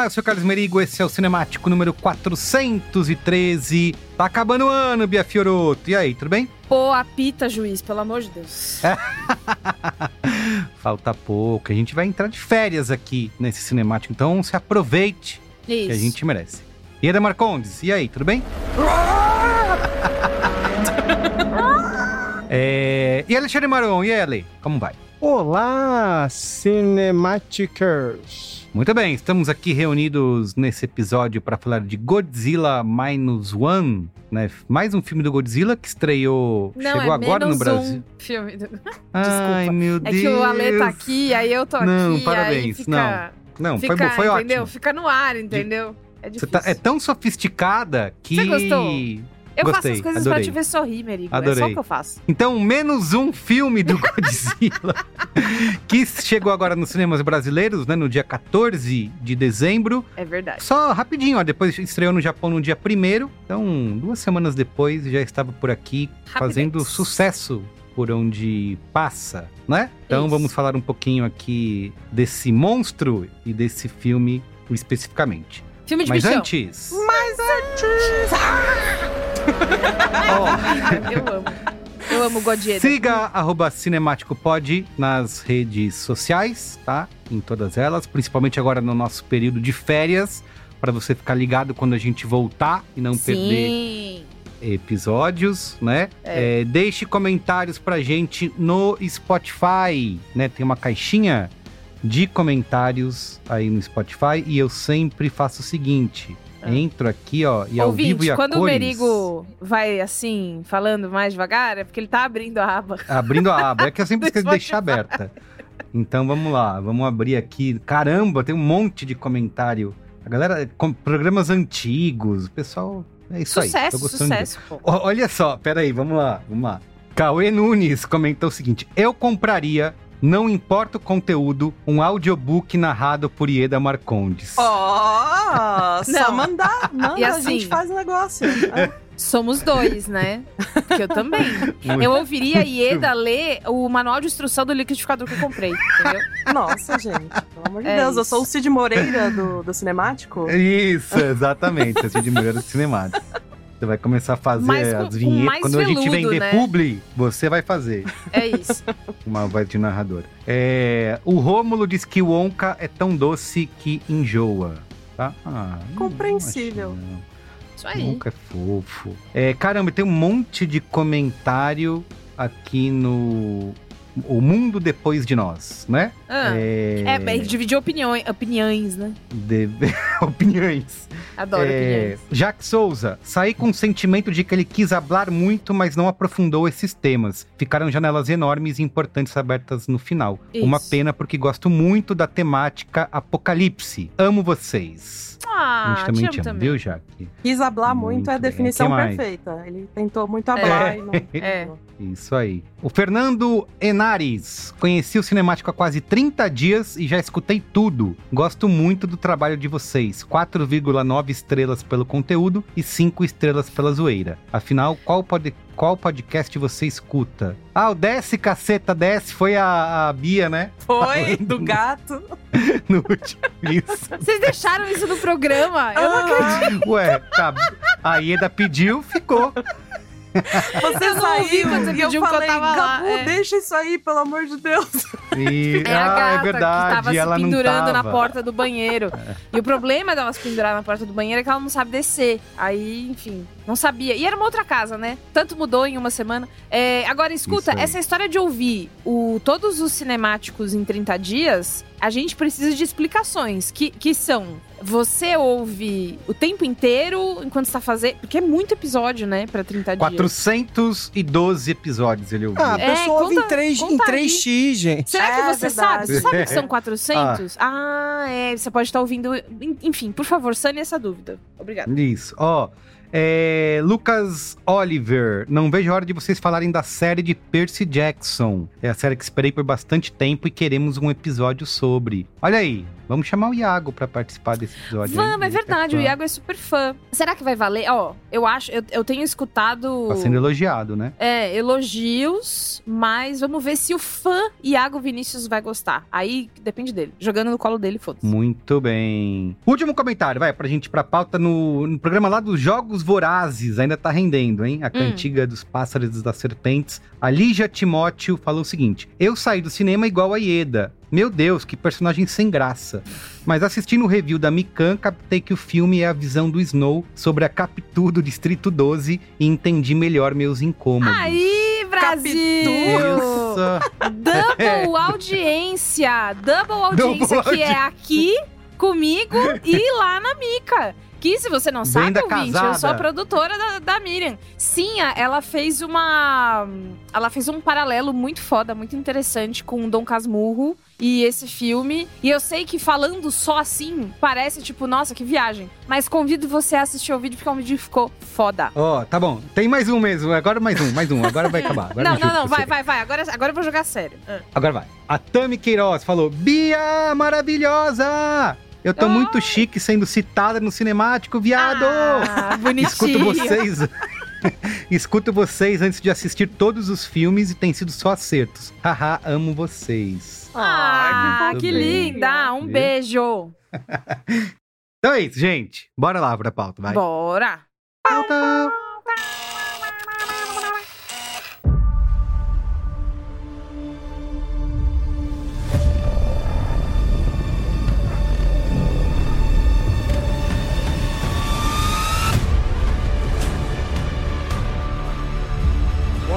Olá, eu sou o Carlos Merigo, esse é o Cinemático número 413. Tá acabando o ano, Bia Fioroto. E aí, tudo bem? Pô, apita, juiz, pelo amor de Deus. Falta pouco, a gente vai entrar de férias aqui nesse Cinemático, então se aproveite Isso. que a gente merece. E Eda Marcondes, e aí, tudo bem? é... E Alexandre Maron, e aí, Ale, como vai? Olá, Cinematicers! Muito bem, estamos aqui reunidos nesse episódio para falar de Godzilla Minus One, né? Mais um filme do Godzilla que estreou, Não, chegou é agora no Brasil. Um filme do... Ai, Desculpa. meu É Deus. que o Ale tá aqui, aí eu tô Não, aqui, parabéns, fica... Não, fica, foi, foi entendeu? ótimo. Fica no ar, entendeu? É tá- é tão sofisticada que. Você gostou? Eu Gostei, faço as coisas adorei. pra te ver sorrir, Merigo. É Adorei. só o que eu faço. Então, menos um filme do Godzilla que chegou agora nos cinemas brasileiros, né? No dia 14 de dezembro. É verdade. Só rapidinho, ó. Depois estreou no Japão no dia 1 Então, duas semanas depois já estava por aqui fazendo sucesso por onde passa, né? Então Isso. vamos falar um pouquinho aqui desse monstro e desse filme especificamente. Filme de Mas bichão. antes. Eu amo. Eu amo Godzilla. Siga arroba cinemáticopod nas redes sociais, tá? Em todas elas, principalmente agora no nosso período de férias, para você ficar ligado quando a gente voltar e não perder Sim. episódios, né? É. É, deixe comentários pra gente no Spotify, né? Tem uma caixinha de comentários aí no Spotify e eu sempre faço o seguinte: Ah. entro aqui, ó, e ao vivo Ouvinte, e a quando o cores, Merigo vai assim, falando mais devagar, é porque ele tá abrindo a aba. abrindo a aba, é que eu sempre esqueço de deixar aberta. Então vamos lá, vamos abrir aqui. Caramba, tem um monte de comentário. A galera, com programas antigos, o pessoal. É isso aí. sucesso, tô gostando de ver. sucesso, pô. Olha só, peraí, vamos lá, vamos lá. Cauê Nunes comentou o seguinte: Eu compraria, não importa o conteúdo, um audiobook narrado por Ieda Marcondes. Ó, só Não. mandar, manda, E a assim- gente faz o negócio. Ah, Somos dois, né? Porque eu também. Eu ouviria a Ieda ler o manual de instrução do liquidificador que eu comprei, entendeu? Nossa, gente. Pelo amor de É Deus, eu isso. sou o Cid Moreira do, do cinemático. Isso, exatamente. Assim de mulher do cinemático. Você vai começar a fazer Mais as vinhetas. Quando a gente veludo, vender né? publi, você vai fazer É isso. uma voz de narrador. É, o Rômulo diz que o Onca é tão doce que enjoa. Tá? Ah, não Compreensível. acho não. Isso aí. Nunca é fofo. É, caramba, tem um monte de comentário aqui no O Mundo Depois de Nós, né? Ah. É, É, bem, dividir opiniões, opiniões, né? de- opiniões. Adoro É, opiniões. Jack Souza, saí com o sentimento de que ele quis hablar muito, mas não aprofundou esses temas. Ficaram janelas enormes e importantes abertas no final. Isso. Uma pena porque gosto muito da temática apocalipse. Amo vocês. Ah, a gente também te amo também. viu, Jack? Quis hablar Muito muito, é a definição mais? perfeita. Ele tentou muito hablar É. e não. É. Isso aí. O Fernando Enares. Conheci o Cinemático há quase 30 dias e já escutei tudo. Gosto muito do trabalho de vocês. 4,9 estrelas pelo conteúdo e 5 estrelas pela zoeira. Afinal, qual, pod qual podcast você escuta? Ah, o Desce, caceta, Desce. Foi a, a Bia, né? Foi, do gato. No último. Isso. Vocês deixaram isso no programa? Eu não acredito. Ué, tá. A Ieda pediu, ficou. Você Eu não ouvi saiu quando você e eu pediu que eu falei, tava lá, Gabu, é. deixa isso aí, pelo amor de Deus. E, É a ah, gata é verdade. que tava ela se não pendurando na tava. porta do banheiro. E o problema dela se pendurar na porta do banheiro é que ela não sabe descer. Aí, enfim, não sabia. E era uma outra casa, né? Tanto mudou em uma semana. É, agora, escuta, aí. essa história de ouvir o, todos os cinemáticos em 30 dias, a gente precisa de explicações. Que, que são, você ouve o tempo inteiro enquanto está fazendo... Porque é muito episódio, né? Pra 30 dias. 412 episódios ele ouviu. Ah, a É, pessoa ouve conta- em, 3, em conta 3x, gente. Será que É você verdade. sabe? Você sabe que são 400? ah. é. Você pode estar ouvindo. Enfim, por favor, sane essa dúvida. Obrigada. Isso, ó. É, Lucas Oliver, não vejo a hora de vocês falarem da série de Percy Jackson. É a série que esperei por bastante tempo e queremos um episódio sobre. Olha aí, vamos chamar o Iago pra participar desse episódio. Vamos, é que verdade, o fã. Iago é super fã. Será que vai valer? Ó, eu acho, eu, eu tenho escutado. Tá sendo elogiado, né? É, elogios, mas vamos ver se o fã Iago Vinícius vai gostar. Aí depende dele. Jogando no colo dele, foda-se. Muito bem. Último comentário, vai, pra gente ir pra pauta no, no programa lá dos Jogos Vorazes. Ainda tá rendendo, hein? A Hum. cantiga dos pássaros e das serpentes. A Lígia Timóteo falou o seguinte: Eu saí do cinema igual a Ieda. Meu Deus, que personagem sem graça. Mas assistindo o review da Mikan, captei que o filme é a visão do Snow sobre a Capitu do Distrito 12 e entendi melhor meus incômodos. Aí, Brasil! Isso. Double audiência! Double audiência Double que é aqui comigo e lá na Mica. Que se você não sabe, Venda ouvinte, eu sou a produtora da, da Miriam. Sim, a- ela fez uma. Ela fez um paralelo muito foda, muito interessante com Dom Casmurro e esse filme. E eu sei que falando só assim, parece tipo, nossa, que viagem. Mas convido você a assistir o vídeo porque o vídeo ficou foda. Ó, tá bom. Tem mais um mesmo. Agora mais um, mais um. Agora vai acabar. Agora não, não, não, vai, vai, vai. Agora, agora eu vou jogar sério. Agora vai. A Tami Queiroz falou: Bia maravilhosa! Eu tô Ai. muito chique sendo citada no cinemático, viado! Ah, bonitinho. Escuto vocês. Escuto vocês antes de assistir todos os filmes e tem sido só acertos. Haha, amo vocês. Ah, Muito que bem. linda! Um Viu? beijo! Então é isso, gente. Bora lá pra pauta, vai. Bora! Pauta.「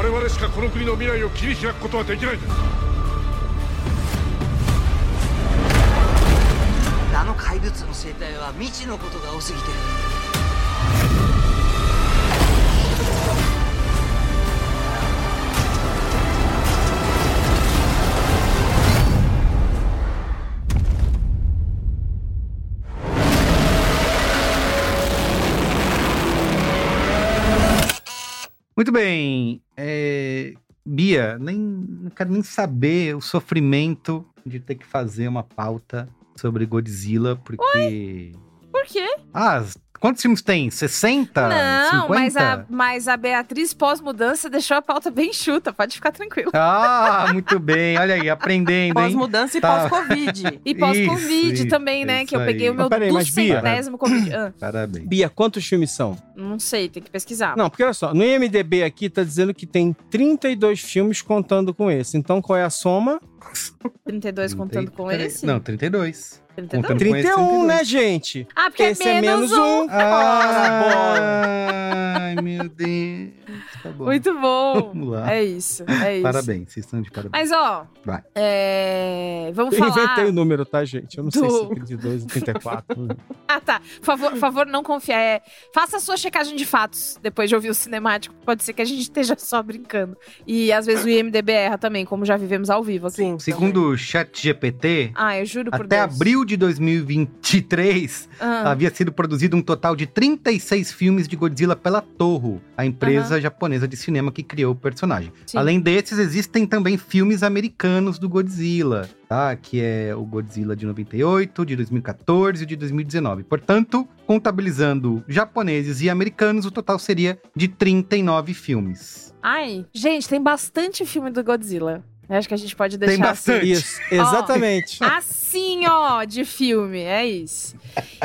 我々しかこの国の未来を切り開くことはできないんです。あの怪物の生態は未知のことが多すぎて。る Muito bem. É, Bia, nem, não quero nem saber o sofrimento de ter que fazer uma pauta sobre Godzilla, porque. Por quê? Ah, Quantos filmes tem? 60? Não, 50? mas a, mas a Beatriz pós-mudança deixou a pauta bem chuta, pode ficar tranquilo. Ah, muito bem. Olha aí, aprendendo? Pós-mudança e Tá. pós-Covid. E pós-Covid Isso, também, né? isso Que eu aí. peguei o meu peraí, duzentésimo Covid. Ah, Parabéns. Bia, quantos filmes são? não sei, tem que pesquisar. Não, porque olha só, no IMDB aqui tá dizendo que tem 32 filmes contando com esse. Então qual é a soma? 32 contando com esse? Não, 32. 32? Contando com esse, 31, 32. né, gente? Ah, porque Esse é menos, um. Ai, meu Deus. Tá bom. Muito bom. Vamos lá. É isso, é isso. Parabéns, vocês estão de parabéns. Mas, ó, Vai. é, vamos Eu falar... inventei o número, tá, gente? Eu não sei do- se é 32 ou 34. Ah, tá. Favor, favor, não confiar. É, faça a sua checagem de fatos depois de ouvir o cinemático. Pode ser que a gente esteja só brincando. E às vezes o IMDB erra também, como já vivemos ao vivo aqui. Sim. Segundo o ChatGPT, Ah, eu juro por até Deus. abril de 2023, Ah, havia sido produzido um total de 36 filmes de Godzilla pela Toho, a empresa japonesa de cinema que criou o personagem. Sim. Além desses, existem também filmes americanos do Godzilla, tá? Que é o Godzilla de 98, de 2014 e de 2019. Portanto, contabilizando japoneses e americanos, o total seria de 39 filmes. Ai, gente, tem bastante filme do Godzilla. Eu acho que a gente pode deixar Tem bastante. Isso, exatamente. Assim, ó, de filme, é isso.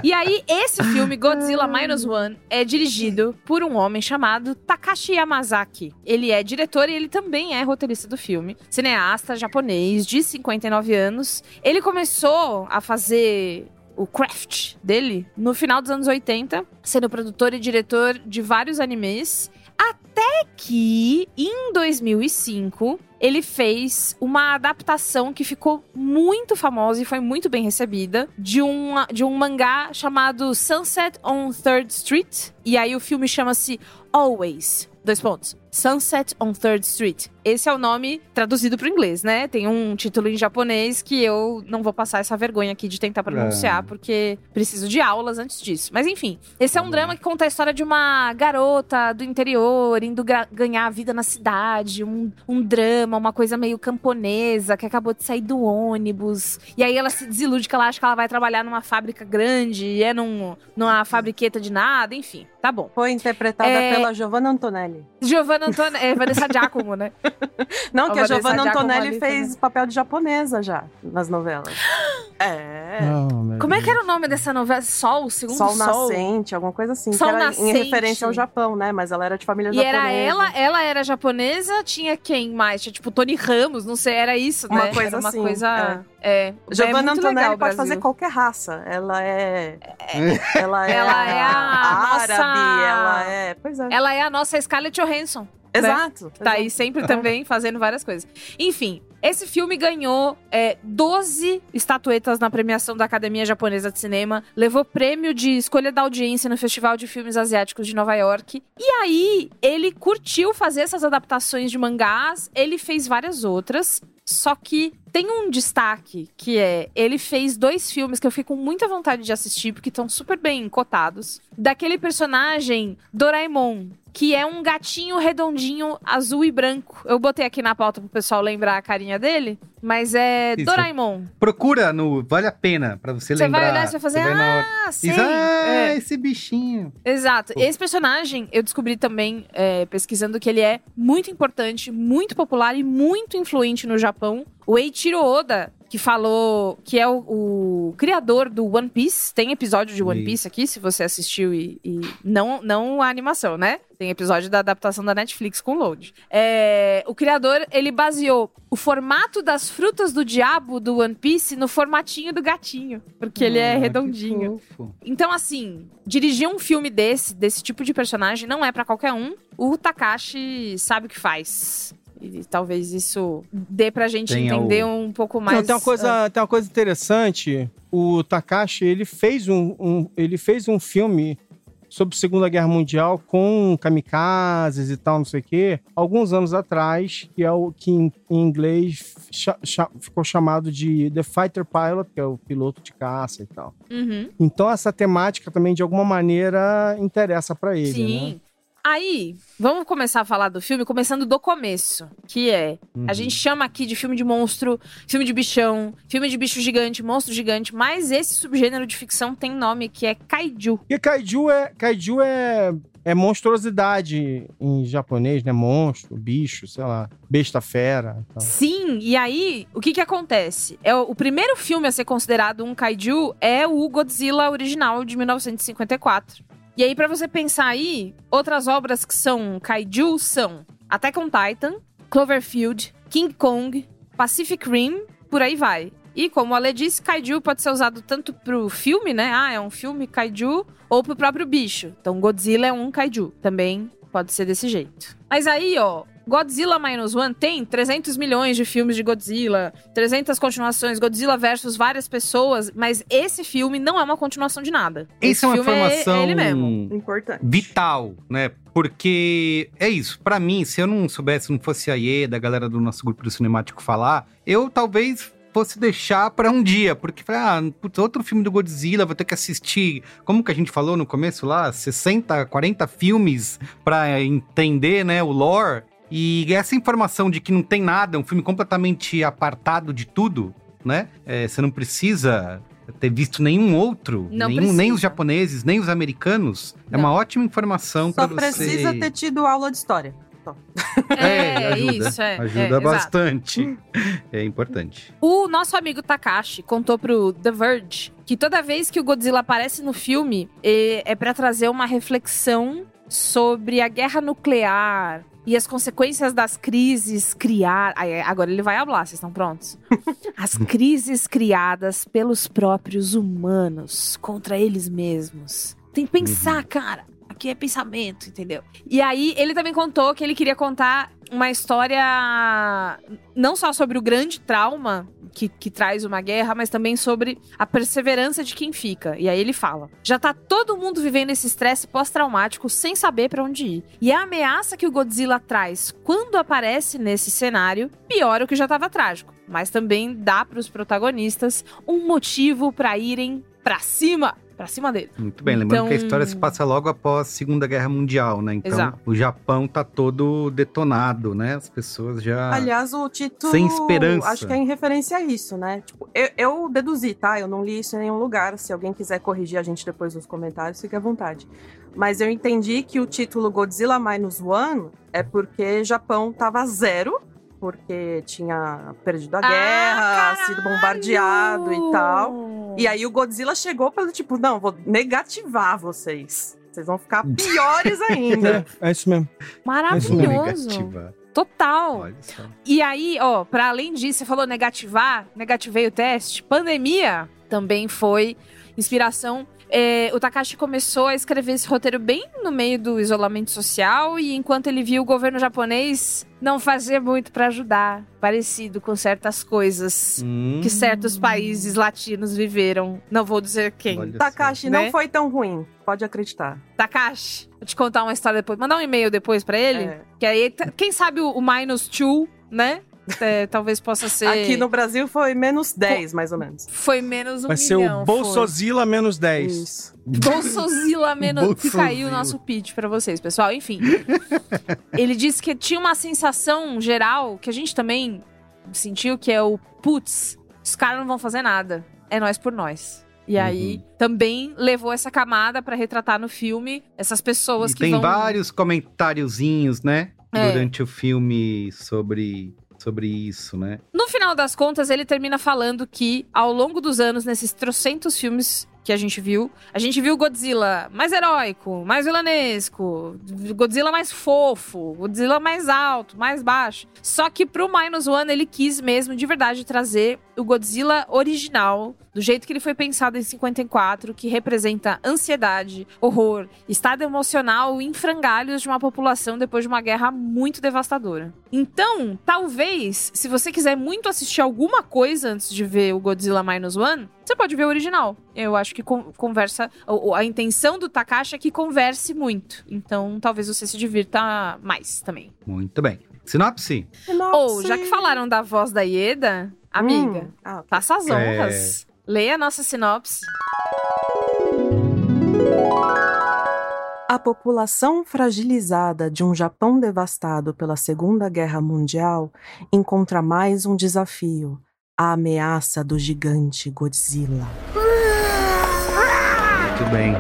E aí, esse filme, Godzilla Minus One, é dirigido por um homem chamado Takashi Yamazaki. Ele é diretor e ele também é roteirista do filme. Cineasta japonês de 59 anos. Ele começou a fazer o craft dele no final dos anos 80, sendo produtor e diretor de vários animes. Até que, em 2005, ele fez uma adaptação que ficou muito famosa e foi muito bem recebida de um, de um mangá chamado Sunset on Third Street. E aí o filme chama-se Always. Dois pontos. Sunset on Third Street. Esse é o nome traduzido para o inglês, né? Tem um título em japonês que eu não vou passar essa vergonha aqui de tentar pronunciar, É. porque preciso de aulas antes disso. Mas enfim, esse é um drama que conta a história de uma garota do interior indo ga- ganhar a vida na cidade, um, um drama, uma coisa meio camponesa, que acabou de sair do ônibus. E aí ela se desilude que ela acha que ela vai trabalhar numa fábrica grande, e é num, numa fabriqueta de nada, enfim. Tá bom. Foi interpretada É. pela Giovanna Antonelli. Giovanna Antone... é, Vanessa Giacomo, né? Não, A que a Giovanna Antonelli fez também. papel de japonesa já nas novelas. É. Meu Como é que era o nome dessa novela? Sol, o segundo Sol Sol. Nascente, alguma coisa assim. Sol que era Nascente. em referência ao Japão, né? Mas ela era de família E japonesa. era ela, ela era japonesa, tinha quem mais? Tinha tipo Tony Ramos, não sei, era isso, Uma né? coisa era uma assim, coisa. É. Giovanna é muito Antonelli legal, o pode Brasil. fazer qualquer raça. Ela é. Ela é, Ela é a árabe, nossa- ela é. Pois é. Ela é a nossa Scarlett Johansson. Exato. Tá aí sempre também fazendo várias coisas. Enfim, esse filme ganhou é, 12 estatuetas na premiação da Academia Japonesa de Cinema, levou prêmio de escolha da audiência no Festival de Filmes Asiáticos de Nova York. E aí, ele curtiu fazer essas adaptações de mangás, ele fez várias outras. Só que tem um destaque que é: ele fez dois filmes que eu fico com muita vontade de assistir, porque estão super bem cotados. Daquele personagem Doraemon, que é um gatinho redondinho, azul e branco. Eu botei aqui na pauta pro pessoal lembrar a carinha dele, mas é Isso. Doraemon. Procura no Vale a Pena, pra você, Você lembrar. vai olhar e você vai fazer, vai na ah, sei. Ah, É. esse bichinho. Exato. Pô. Esse personagem, eu descobri também, é, pesquisando, que ele é muito importante, muito popular e muito influente no Japão. O Eiichiro Oda, que falou que é o, o criador do One Piece, tem episódio de One Isso. Piece aqui, se você assistiu e, e não, não a animação, né? Tem episódio da adaptação da Netflix com load. É, o criador, ele baseou o formato das frutas do diabo do One Piece no formatinho do gatinho, porque ele é Ah, redondinho. Então, assim, dirigir um filme desse, desse tipo de personagem, não é pra qualquer um. O Takashi sabe o que faz. E talvez isso dê pra gente Tenha entender o- um pouco mais. Não, tem uma coisa, tem uma coisa interessante. O Takashi, ele fez um, um- ele fez um filme sobre a Segunda Guerra Mundial com kamikazes e tal, não sei o quê, alguns anos atrás, que é o que em, em inglês cha- cha- ficou chamado de The Fighter Pilot, que é o piloto de caça e tal. Uhum. Então essa temática também de alguma maneira interessa pra ele, Sim. né? Aí, vamos começar a falar do filme, começando do começo, que é, Uhum. a gente chama aqui de filme de monstro, filme de bichão, filme de bicho gigante, monstro gigante, mas esse subgênero de ficção tem nome que é kaiju. Porque kaiju é, kaiju é, é monstruosidade em japonês, né? Monstro, bicho, sei lá, besta fera. e tal. Sim, e aí, o que que acontece? É o, o primeiro filme a ser considerado um kaiju é o Godzilla original de 1954. E aí, pra você pensar aí, outras obras que são kaiju são Attack on Titan, Cloverfield, King Kong, Pacific Rim, por aí vai. E como a Ale disse, kaiju pode ser usado tanto pro filme, né? Ah, é um filme kaiju, ou pro próprio bicho. Então, Godzilla é um kaiju. Também pode ser desse jeito. Mas aí, ó, Godzilla Minus One tem 300 milhões de filmes de Godzilla, 300 continuações, Godzilla versus várias pessoas, mas esse filme não é uma continuação de nada. Isso é uma filme informação é ele mesmo. Importante. vital, né? Porque é isso, pra mim, se eu não soubesse, não fosse a Ieda, a galera do nosso grupo do cinemático falar, eu talvez fosse deixar pra um dia, porque falei, ah, putz, outro filme do Godzilla, vou ter que assistir, como que a gente falou no começo lá, 60, 40 filmes pra entender, né, o lore. E essa informação de que não tem nada, um filme completamente apartado de tudo, né? É, você não precisa ter visto nenhum outro, Não nenhum, nem os japoneses, nem os americanos. É Não. uma ótima informação Só pra você. precisa ter tido aula de história. Só. É, ajuda, isso, é. Ajuda é, exato. bastante. É importante. O nosso amigo Takashi contou pro The Verge que toda vez que o Godzilla aparece no filme é, é para trazer uma reflexão sobre a guerra nuclear e as consequências das crises criar. Agora ele vai hablar, vocês estão prontos? As crises criadas pelos próprios humanos contra eles mesmos. Tem que pensar, cara. Aqui é pensamento, entendeu? E aí, ele também contou que ele queria contar uma história não só sobre o grande trauma que, que traz uma guerra, mas também sobre a perseverança de quem fica. E aí ele fala: já tá todo mundo vivendo esse estresse pós-traumático sem saber pra onde ir. E a ameaça que o Godzilla traz quando aparece nesse cenário piora o que já tava trágico. Mas também dá pros protagonistas um motivo pra irem pra cima. Pra cima dele. Muito bem, lembrando que a Então- história se passa logo após a Segunda Guerra Mundial, né? Então, Exato. o Japão tá todo detonado, né? As pessoas já. Aliás, o título. Sem esperança. Acho que é em referência a isso, né? Tipo, eu, eu deduzi, tá? Eu não li isso em nenhum lugar. Se alguém quiser corrigir a gente depois nos comentários, fique à vontade. Mas eu entendi que o título Godzilla Minus One é porque Japão tava zero, porque tinha perdido a guerra, sido bombardeado e tal. E aí o Godzilla chegou pelo tipo, não, vou negativar vocês. Vocês vão ficar piores ainda. É, é isso mesmo. Maravilhoso. Negativa. Total. Olha só. E aí, ó, pra além disso, você falou negativar, negativei o teste. Pandemia também foi inspiração. É, o Takashi começou a escrever esse roteiro bem no meio do isolamento social e enquanto ele viu o governo japonês não fazer muito pra ajudar, parecido com certas coisas Hum, que certos países latinos viveram. Não vou dizer quem. olha só. Takashi, Né? não foi tão ruim. Pode acreditar. Takashi, vou te contar uma história depois. Mandar um e-mail depois pra ele. É. Que aí, t- quem sabe o, o minus two, né? É, talvez possa ser. Aqui no Brasil foi menos 10, mais ou menos. Foi menos um Vai ser milhão. o foi. Bolsozilla menos 10. Isso. Bolsozilla menos. Fica aí o nosso pitch pra vocês, pessoal. Enfim. ele disse que tinha uma sensação geral que a gente também sentiu que é o putz, os caras não vão fazer nada. É nós por nós. E Uhum. aí também levou essa camada pra retratar no filme essas pessoas E que tem vão. vários comentáriozinhos, né? É. Durante o filme sobre, sobre isso, né? No final das contas, ele termina falando que, ao longo dos anos, nesses trocentos filmes que a gente viu, a gente viu Godzilla mais heróico, mais vilanesco, Godzilla mais fofo, Godzilla mais alto, mais baixo. Só que pro Minus One, ele quis mesmo, de verdade, trazer o Godzilla original, do jeito que ele foi pensado em 54, que representa ansiedade, horror, estado emocional em frangalhos de uma população depois de uma guerra muito devastadora. Então, talvez, se você quiser muito assistir alguma coisa antes de ver o Godzilla Minus One, você pode ver o original. Eu acho que con- conversa. A intenção do Takashi é que converse muito. Então, talvez você se divirta mais também. Muito bem. Sinopse? Ou, já que falaram da voz da Ieda, amiga, Hum, ah, faça as É. Leia a nossa sinopse. A população fragilizada de um Japão devastado pela Segunda Guerra Mundial encontra mais um desafio: a ameaça do gigante Godzilla. Muito bem.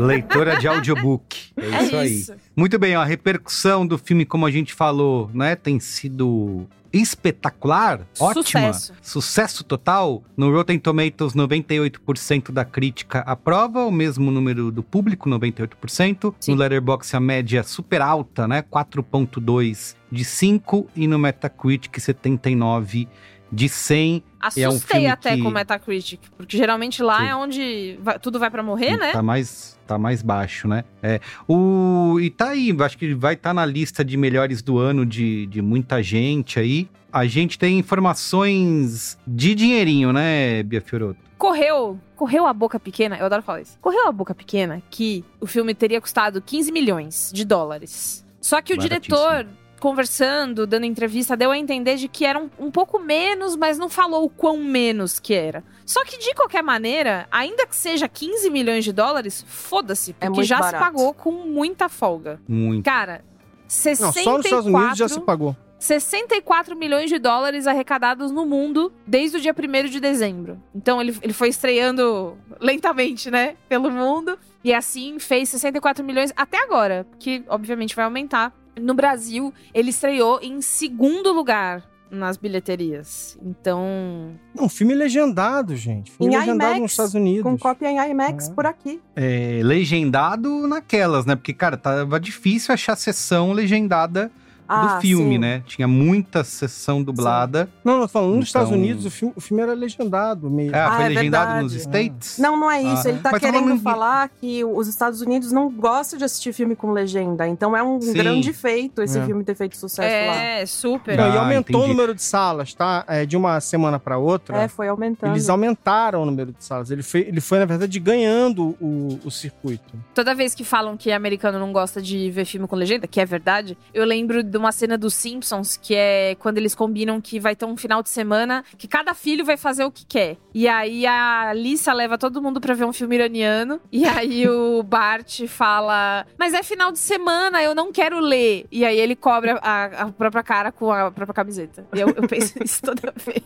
Leitora de audiobook. É, É isso aí. isso. Muito bem, ó, a repercussão do filme, como a gente falou, né, tem sido espetacular, ótima, Sucesso. sucesso total. No Rotten Tomatoes, 98% da crítica aprova, o mesmo número do público, 98%. Sim. No Letterboxd, a média super alta, né, 4.2 de 5 e no Metacritic 79 de 100. Assustei é um filme até que- com o Metacritic, porque geralmente lá Sim. é onde vai- tudo vai pra morrer, né? Tá mais, tá mais baixo, né? É. O, e tá aí, acho que vai estar na lista de melhores do ano de, de muita gente aí. A gente tem informações de dinheirinho, né, Bia Fioroto? Correu, correu a boca pequena, eu adoro falar isso. Correu a boca pequena que o filme teria custado 15 milhões de dólares. Só que o diretor, conversando, dando entrevista, deu a entender de que era um, um pouco menos, mas não falou o quão menos que era. Só que, de qualquer maneira, ainda que seja 15 milhões de dólares, foda-se, porque muito já barato. se pagou com muita folga. Muito. Cara, 64... Não, só nos Estados Unidos já se pagou. 64 milhões de dólares arrecadados no mundo desde o dia 1 de dezembro. Então ele, ele foi estreando lentamente, né? Pelo mundo. E assim fez 64 milhões até agora, que obviamente vai aumentar. No Brasil, ele estreou em segundo lugar nas bilheterias. Então. Não, filme legendado, gente. Filme Em legendado IMAX, nos Estados Unidos. Com cópia em IMAX É. por aqui. É, legendado naquelas, né? Porque, cara, tava difícil achar sessão legendada Ah, do filme, sim. né? Tinha muita sessão dublada. Não, não, falando nos Então- Estados Unidos, o filme, o filme era legendado mesmo. Ah, Ah, foi é legendado verdade. nos States? Não, não é isso. Ah. Ele tá Mas tá querendo falando falar que os Estados Unidos não gostam de assistir filme com legenda. Então é um Sim. grande feito esse É. filme ter feito sucesso lá. É, super. Não, e Ah, aumentou entendi. o número de salas, tá? É, de uma semana pra outra. É, foi aumentando. Eles aumentaram o número de salas. Ele foi, ele foi na verdade, ganhando o, o circuito. Toda vez que falam que americano não gosta de ver filme com legenda, que é verdade, eu lembro de uma cena dos Simpsons, que é quando eles combinam que vai ter um final de semana que cada filho vai fazer o que quer. E aí a Lisa leva todo mundo pra ver um filme iraniano. E aí o Bart fala: Mas é final de semana, eu não quero ler. E aí ele cobre a, a própria cara com a própria camiseta. E eu, eu penso isso toda vez.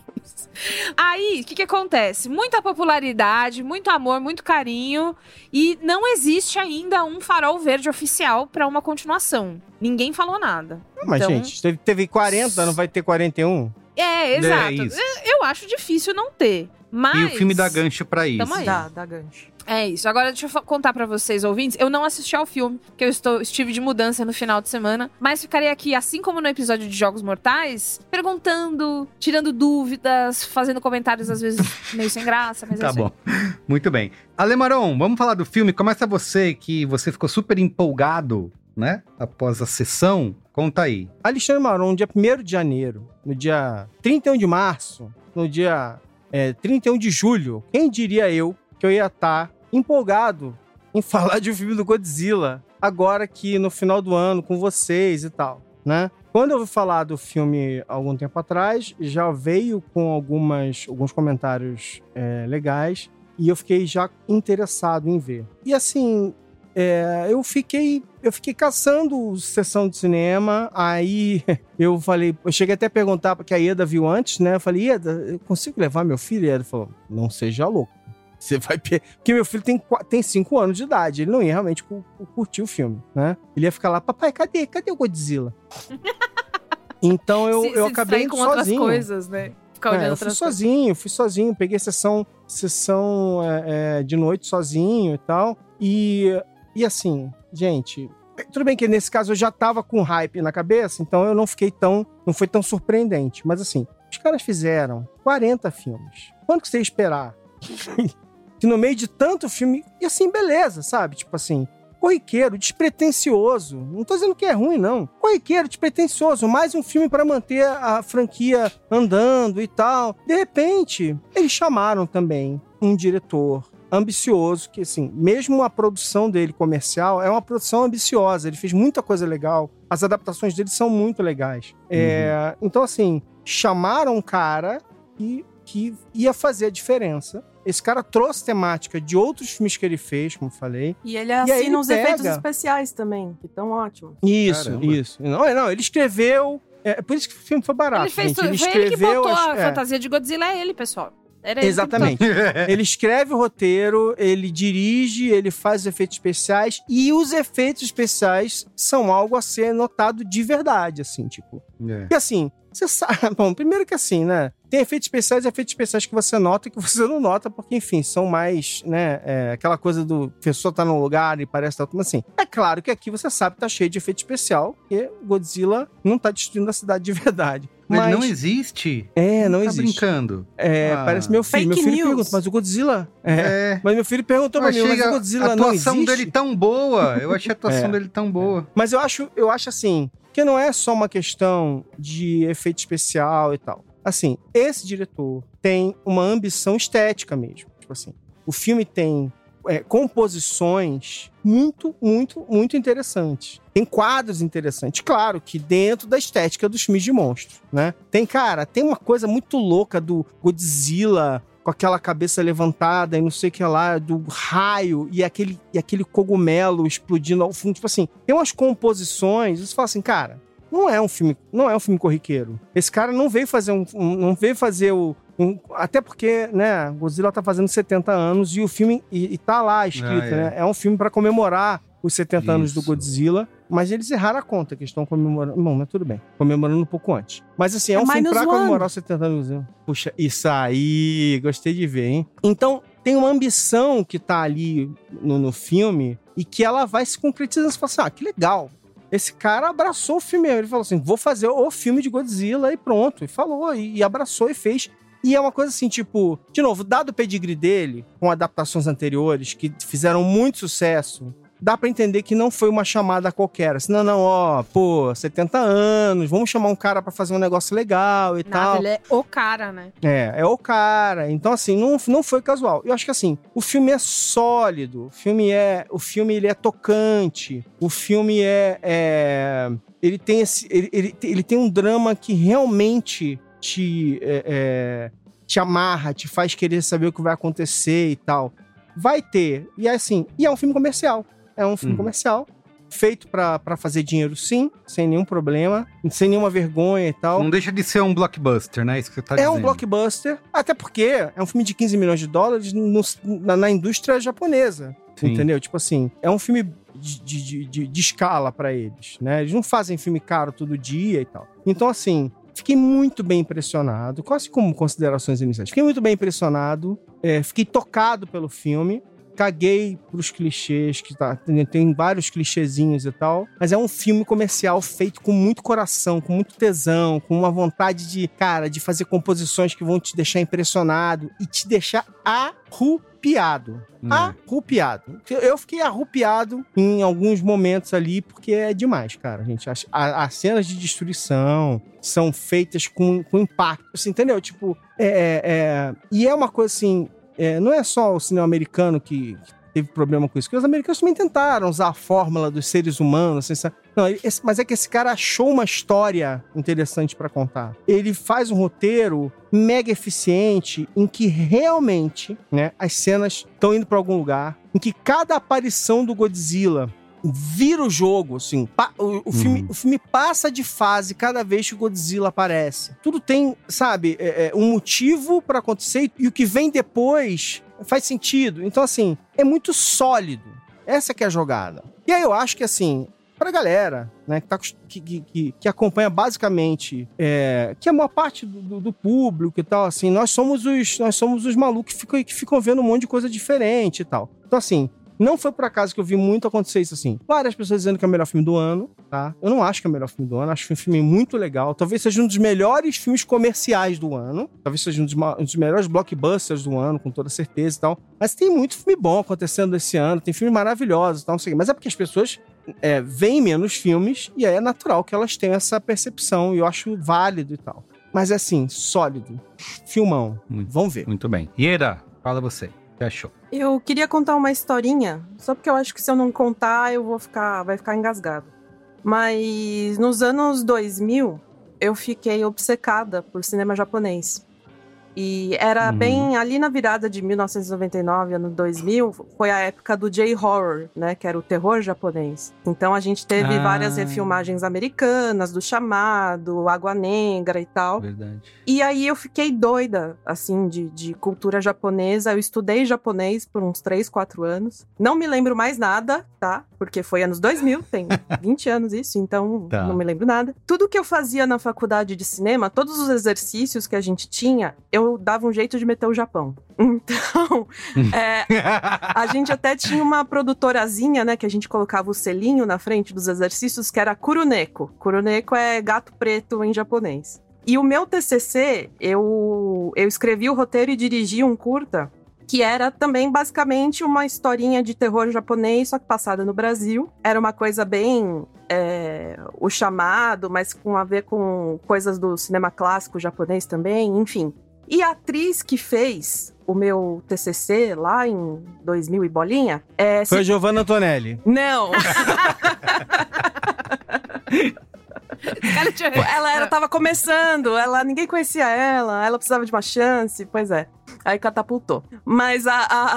Aí, o que, que acontece? Muita popularidade, muito amor, muito carinho. E não existe ainda um farol verde oficial pra uma continuação. Ninguém falou nada. Ah, Mas, Então- gente, teve, teve 40, não vai ter 41? É, exato. isso. Eu acho difícil não ter. Mas. E o filme dá gancho pra isso. Tamo aí. Dá, dá gancho. É isso. Agora deixa eu contar pra vocês, ouvintes. Eu não assisti ao filme, porque eu estou, estive de mudança no final de semana. Mas ficarei aqui, assim como no episódio de Jogos Mortais, perguntando, tirando dúvidas, fazendo comentários às vezes meio sem graça, mas é Tá aí. bom. Muito bem. Alemaron, vamos falar do filme. Começa você, que você ficou super empolgado, né? Após a sessão. Conta aí. Alexandre Maron, dia 1 de janeiro, no dia 31 de março, no dia é, 31 de julho, quem diria eu que eu ia estar empolgado em falar de um filme do Godzilla, agora aqui no final do ano com vocês e tal, né? Quando eu ouvi falar do filme algum tempo atrás, já veio com algumas, alguns comentários é, legais e eu fiquei já interessado em ver. E assim, é, eu fiquei eu fiquei caçando sessão de cinema, aí eu falei, eu cheguei até a perguntar, porque a Ieda viu antes, né? Eu falei, Ieda, eu consigo levar meu filho? E a Ieda falou, não seja louco. Você vai. Porque meu filho tem, tem cinco anos de idade. Ele não ia realmente cu- cu- curtir o filme, né? Ele ia ficar lá, papai, cadê? Cadê o Godzilla? então eu, se, eu se acabei distrai indo com outras sozinho. coisas, né? Ficar É, eu fui outras coisas. sozinho, fui sozinho, peguei sessão, sessão é, é, de noite sozinho e tal. E, e assim, gente, tudo bem que nesse caso eu já tava com hype na cabeça, então eu não fiquei tão. não foi tão surpreendente. Mas assim, os caras fizeram 40 filmes. Quanto que você ia esperar? que no meio de tanto filme. E assim, beleza, sabe? Tipo assim. Corriqueiro, despretensioso. Não tô dizendo que é ruim, não. Corriqueiro, despretensioso. Mais um filme pra manter a franquia andando e tal. De repente, eles chamaram também um diretor ambicioso, que assim, mesmo a produção dele comercial é uma produção ambiciosa. Ele fez muita coisa legal. As adaptações dele são muito legais. É, então, assim, chamaram um cara e que ia fazer a diferença. Esse cara trouxe temática de outros filmes que ele fez, como falei. E ele E assina ele os efeitos pega- especiais também, que estão ótimos. Isso, Caramba. isso. Não, é, não, ele escreveu. É por isso que o filme foi barato. ele fez gente. tudo. Ele Foi ele que escreveu. botou as- a é. fantasia de Godzilla, é ele, pessoal. Era Exatamente. ele escreve o roteiro, ele dirige, ele faz os efeitos especiais e os efeitos especiais são algo a ser notado de verdade, assim, tipo. É. Porque assim, você sabe. Bom, primeiro que assim, né? Tem efeitos especiais e efeitos especiais que você nota e que você não nota, porque, enfim, são mais, né? é, aquela coisa do a pessoa tá num lugar e parece tá mas assim. É claro que aqui você sabe que tá cheio de efeito especial, porque Godzilla não tá destruindo a cidade de verdade. Mas Mas não existe? É, não tá existe. brincando. É, Ah. parece meu filho. Fake meu filho news. pergunta, mas o Godzilla. É. É. Mas meu filho perguntou pra mim, achei mas o a- Godzilla a não atuação existe? dele tão boa. Eu achei a atuação É. dele tão boa. Mas eu acho, eu acho assim, que não é só uma questão de efeito especial e tal. Assim, esse diretor tem uma ambição estética mesmo. Tipo assim, o filme tem é, composições muito, muito, muito interessantes. Tem quadros interessantes. Claro que dentro da estética dos filmes de monstros, né? Tem, cara, tem uma coisa muito louca do Godzilla com aquela cabeça levantada e não sei o que lá, do raio e aquele, e aquele cogumelo explodindo ao fundo. Tipo assim, tem umas composições, você fala assim, cara, não é um filme, não é um filme corriqueiro. Esse cara não veio fazer um, um- não veio fazer o até porque, né, Godzilla tá fazendo 70 anos e o filme e, e tá lá escrito, Ah, é. né? É um filme pra comemorar os 70 anos do Isso. Godzilla, mas eles erraram a conta, que estão comemorando. Bom, mas tudo bem. Comemorando um pouco antes. Mas assim, é, É um filme pra one. comemorar os 70 anos do Godzilla. Puxa, isso aí, gostei de ver, hein? Então, tem uma ambição que tá ali no, no filme e que ela vai se concretizando. Você fala assim, ah, que legal. Esse cara abraçou o filme. Ele falou assim: vou fazer o filme de Godzilla e pronto. E falou, e, e abraçou e fez. E é uma coisa assim, tipo, de novo, dado o pedigree dele, com adaptações anteriores que fizeram muito sucesso, dá pra entender que não foi uma chamada qualquer. Assim, não, não, ó, pô, 70 anos, vamos chamar um cara pra fazer um negócio legal e Nada, tal. ele é o cara, né? É, é o cara. Então, assim, não, não foi casual. Eu acho que, assim, o filme é sólido. O filme é... O filme, ele é tocante. O filme é... é- ele tem esse... Ele, ele, ele tem um drama que realmente te... é, é, te amarra, te faz querer saber o que vai acontecer e tal. Vai ter. E é assim... E é um filme comercial. É um filme Uhum. comercial. Feito pra pra fazer dinheiro, sim. Sem nenhum problema. Sem nenhuma vergonha e tal. Não deixa de ser um blockbuster, né? Isso que você tá É dizendo. um blockbuster, até porque é um filme de 15 milhões de dólares no- na, na indústria japonesa. Sim. Entendeu? Tipo assim, é um filme de, de, de, de escala pra eles, né? Eles não fazem filme caro todo dia e tal. Então, assim, fiquei muito bem impressionado, quase como considerações iniciais. Fiquei muito bem impressionado, é, fiquei tocado pelo filme. Caguei pros clichês, que tá, tem, vários clichêzinhos e tal. Mas é um filme comercial feito com muito coração, com muito tesão, com uma vontade de, cara, de fazer composições que vão te deixar impressionado e te deixar arrupiado. Hum. Arrupiado. Eu- fiquei arrupiado em alguns momentos ali, porque é demais, cara, gente. As, as cenas de destruição são feitas com, com impacto. Você entendeu? Tipo, é, é- é- E é uma coisa assim. É, não é só o cinema americano que, que teve problema com isso, porque os americanos também tentaram usar a fórmula dos seres humanos, assim? Não, esse- mas é que esse cara achou uma história interessante pra contar. Ele faz um roteiro mega eficiente em que realmente, né, as cenas estão indo pra algum lugar, em que cada aparição do Godzilla vira o jogo, assim. O, o filme, o filme passa de fase cada vez que o Godzilla aparece. Tudo tem, sabe, é, é, um motivo pra acontecer e o que vem depois faz sentido. Então, assim, é muito sólido. Essa que é a jogada. E aí eu acho que, assim, pra galera, né, que, tá, que, que- que acompanha basicamente, é, que é a maior parte do, do- do público e tal, assim, nós somos os, nós somos os malucos que ficam, que ficam vendo um monte de coisa diferente e tal. Então, assim, não foi por acaso que eu vi muito acontecer isso assim. Várias pessoas dizendo que é o melhor filme do ano, tá? Eu não acho que é o melhor filme do ano, acho que é um filme muito legal. Talvez seja um dos melhores filmes comerciais do ano. Talvez seja um dos, um dos melhores blockbusters do ano, com toda certeza e tal. Mas tem muito filme bom acontecendo esse ano, tem filmes maravilhosos e tal, não sei. Mas é porque as pessoas é, veem menos filmes e aí é natural que elas tenham essa percepção e eu acho válido e tal. Mas é assim, sólido. Filmão. Muito. Vamos ver. Muito bem. Ieda, fala você. Eu queria contar uma historinha, só porque eu acho que se eu não contar, eu vou ficar, vai ficar engasgado. Mas nos anos 2000, eu fiquei obcecada por cinema japonês. E era Uhum. bem ali na virada de 1999, ano 2000, foi a época do J-horror, né, que era o terror japonês. Então a gente teve Ah. várias refilmagens americanas, do Chamado, Água Negra e tal. Verdade. E aí eu fiquei doida, assim, de, de cultura japonesa. Eu estudei japonês por uns 3, 4 anos. Não me lembro mais nada, tá? Porque foi anos 2000, tem 20 anos isso, então Tá. não me lembro nada. Tudo que eu fazia na faculdade de cinema, todos os exercícios que a gente tinha, eu dava um jeito de meter o Japão. Então, é, a gente até tinha uma produtorazinha, né, que a gente colocava o selinho na frente dos exercícios, que era Kuruneko. Kuruneko é gato preto em japonês. E o meu TCC, eu, eu escrevi o roteiro e dirigi um curta que era também basicamente uma historinha de terror japonês, só que passada no Brasil. Era uma coisa bem é, o chamado, mas com a ver com coisas do cinema clássico japonês também, enfim. E a atriz que fez o meu TCC lá em 2000 e bolinha é Foi a Giovanna Antonelli. não. Ela era, tava começando, ela ninguém conhecia ela, ela precisava de uma chance, pois é. Aí catapultou. Mas a, a,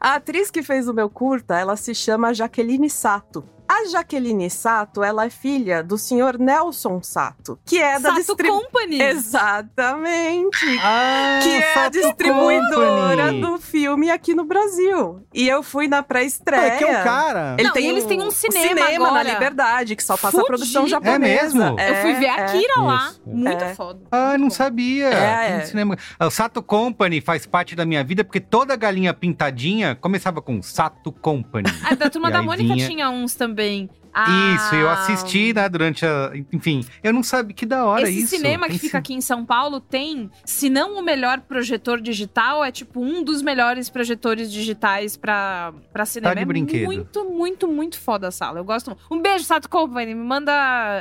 a atriz que fez o meu curta, ela se chama Jaqueline Sato. A Jaqueline Sato, ela é filha do senhor Nelson Sato, que é da Sato distri- Company. Exatamente. Ah, que é a Sato distribuidora Company. do filme aqui no Brasil. E eu fui na pré-estreia. É que é um cara. Ele Não, tem e eles têm um cinema na agora. Liberdade, que só passa a produção Fudido. japonesa. É mesmo? eu fui ver é. a Kira lá. Isso. Muito É. foda. Ah, eu não sabia. É, Tem é. cinema. O Sato Company faz parte da minha vida porque toda galinha pintadinha começava com Sato Company. A da Turma da Mônica vinha- tinha uns também também ah, Isso, eu assisti, né, durante a. Enfim, eu não sabia. Que da hora Esse isso. cinema que Tem fica aqui em São Paulo tem, se não o melhor projetor digital, é tipo um dos melhores projetores digitais pra, pra cinema. Tá de é brinquedo. muito, muito, muito foda a sala. Eu gosto muito. Um beijo, Sato Company. Me manda,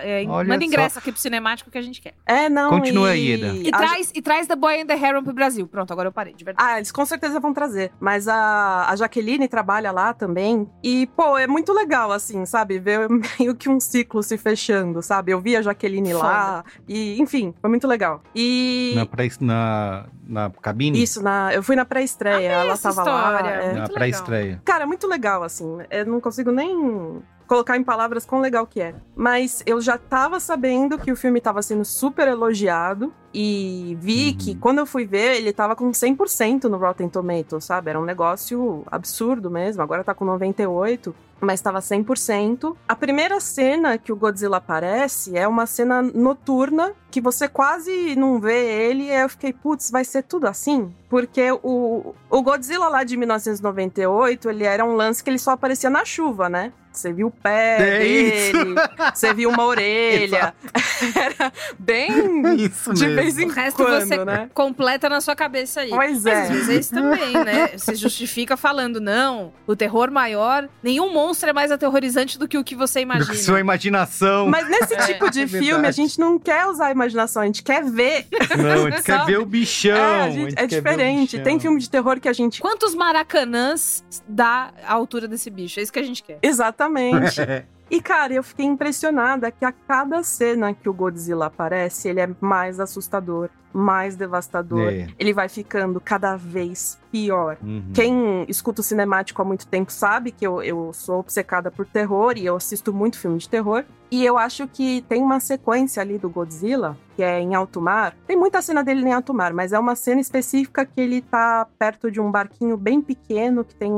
é, manda só. ingresso aqui pro cinemático que a gente quer. É, não. Continua e... aí, Eda. E, a- traz, e traz The Boy and the Heron pro Brasil. Pronto, agora eu parei, de verdade. Ah, eles com certeza vão trazer. Mas a, a Jaqueline trabalha lá também. E, pô, é muito legal, assim, sabe? Ver meio que um ciclo se fechando, sabe? Eu vi a Jaqueline lá. E, enfim, foi muito legal. E. Na, pré, na, na cabine? Isso, na, eu fui na pré-estreia, ela essa tava lá. história. é. Na pré-estreia. Cara, é muito legal, assim. Eu não consigo nem colocar em palavras quão legal que é. Mas eu já tava sabendo que o filme tava sendo super elogiado. E vi Uhum. que quando eu fui ver, ele tava com 100% no Rotten Tomatoes, sabe? Era um negócio absurdo mesmo. Agora tá com 98%. Mas tava 100%. A primeira cena que o Godzilla aparece é uma cena noturna que você quase não vê ele. E aí eu fiquei, putz, vai ser tudo assim? Porque o, o Godzilla lá de 1998, ele era um lance que ele só aparecia na chuva, né? Você viu o pé É dele, você viu uma orelha. Era bem Isso de mesmo. vez em O resto quando, você né? completa na sua cabeça aí. Pois Mas é. às vezes é isso também, né? Você justifica falando, não, o terror maior, nenhum monstro é mais aterrorizante do que o que você Do imagina. que sua imaginação. Mas nesse tipo de é filme, a gente não quer usar a imaginação, a gente quer ver. Não, a gente quer ver o bichão. É, a a gente- é diferente. Tem filme de terror que a gente. Quantos maracanãs dá a altura desse bicho? É isso que a gente quer. Exatamente. E, cara, eu fiquei impressionada que a cada cena que o Godzilla aparece, ele é mais assustador, mais devastador. É. Ele vai ficando cada vez pior. Uhum. Quem escuta o cinemático há muito tempo sabe que eu, eu sou obcecada por terror e eu assisto muito filme de terror. E eu acho que tem uma sequência ali do Godzilla, que é em alto mar. Tem muita cena dele em alto mar, mas é uma cena específica que ele tá perto de um barquinho bem pequeno, que tem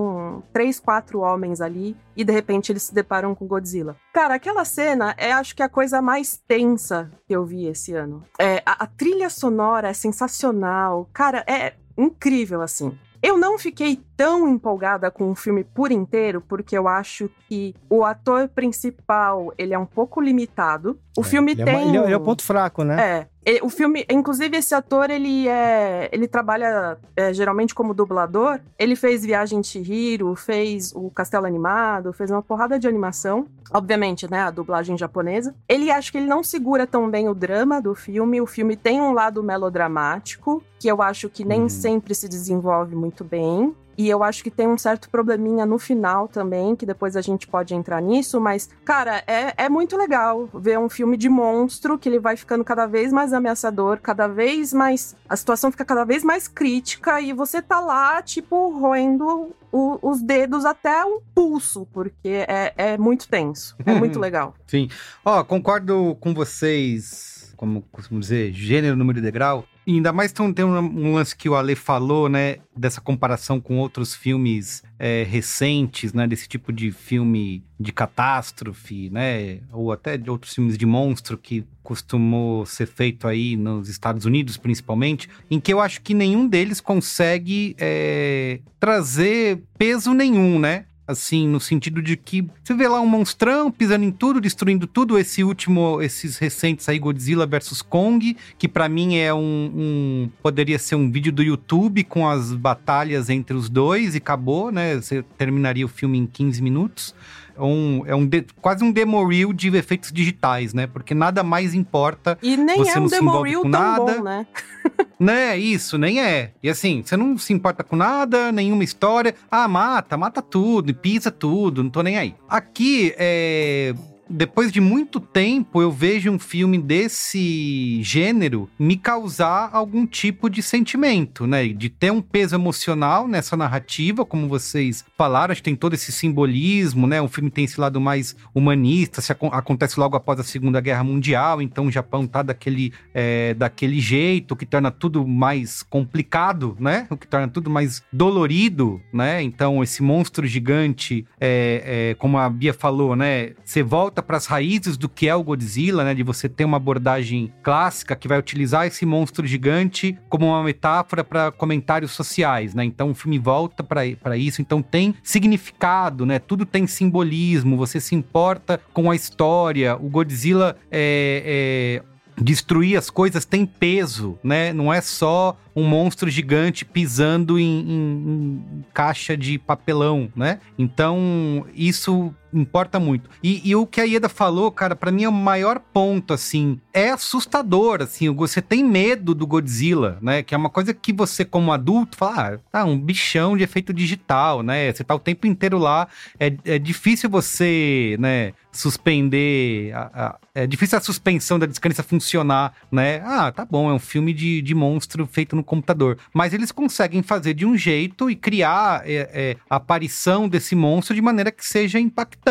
três, quatro homens ali, e de repente eles se deparam com Godzilla. Cara, aquela cena é acho que a coisa mais tensa que eu vi esse ano. É, a, a trilha sonora é sensacional. Cara, é incrível assim. Eu não fiquei tão empolgada com o filme por inteiro, porque eu acho que o ator principal, ele é um pouco limitado. O filme Ele é, tem... uma- ele é- ele é o ponto fraco, né? É. O filme, inclusive esse ator, ele é, ele trabalha é, geralmente como dublador. Ele fez Viagem de Chihiro, fez o Castelo Animado, fez uma porrada de animação. Obviamente, né, a dublagem japonesa. Ele acho que ele não segura tão bem o drama do filme. O filme tem um lado melodramático, que eu acho que nem Uhum. sempre se desenvolve muito bem. E eu acho que tem um certo probleminha no final também, que depois a gente pode entrar nisso, mas, cara, é, é muito legal ver um filme de monstro que ele vai ficando cada vez mais ameaçador, cada vez mais. A situação fica cada vez mais crítica e você tá lá, tipo, roendo o, os dedos até o pulso, porque é, é muito tenso. É muito legal. Sim. Ó, concordo com vocês, como costumo dizer, gênero, número e degrau. Ainda mais tem, tem um lance que o Ale falou, né? Dessa comparação com outros filmes é, recentes, né? Desse tipo de filme de catástrofe, né? Ou até de outros filmes de monstro que costumou ser feito aí nos Estados Unidos, principalmente, em que eu acho que nenhum deles consegue é, trazer peso nenhum, né? Assim, no sentido de que você vê lá um monstrão pisando em tudo, destruindo tudo. Esse último, esses recentes aí, Godzilla vs Kong, que para mim é um, um, poderia ser um vídeo do YouTube com as batalhas entre os dois e acabou, né? Você terminaria o filme em 15 minutos um, é um de, quase um demo reel de efeitos digitais, né? Porque nada mais importa. E nem você é um demo reel tão nada. bom, né? né, isso, nem é. E assim, você não se importa com nada, nenhuma história. Ah, mata, mata tudo, pisa tudo, não tô nem aí. Aqui, é depois de muito tempo, eu vejo um filme desse gênero me causar algum tipo de sentimento, né? De ter um peso emocional nessa narrativa, como vocês falaram, acho que tem todo esse simbolismo, né? O filme tem esse lado mais humanista, se ac acontece logo após a Segunda Guerra Mundial, então o Japão tá daquele, é, daquele jeito, que torna tudo mais complicado, né? O que torna tudo mais dolorido, né? Então, esse monstro gigante, é, é, como a Bia falou, né? Você volta volta para as raízes do que é o Godzilla, né? De você ter uma abordagem clássica que vai utilizar esse monstro gigante como uma metáfora para comentários sociais, né? Então o filme volta para isso, então tem significado, né? Tudo tem simbolismo, você se importa com a história. O Godzilla é, é destruir as coisas tem peso, né? Não é só um monstro gigante pisando em, em, em caixa de papelão, né? Então, isso importa muito. E, e, o que a Ieda falou, cara, para mim é o maior ponto, assim, é assustador, assim, você tem medo do Godzilla, né, que é uma coisa que você como adulto fala, ah, tá, um bichão de efeito digital, né, você tá o tempo inteiro lá, é, é difícil você, né, suspender, a, a, é difícil a suspensão da descrença funcionar, né, ah, tá bom, é um filme de, de monstro feito no computador, mas eles conseguem fazer de um jeito e criar é, é, a aparição desse monstro de maneira que seja impactante.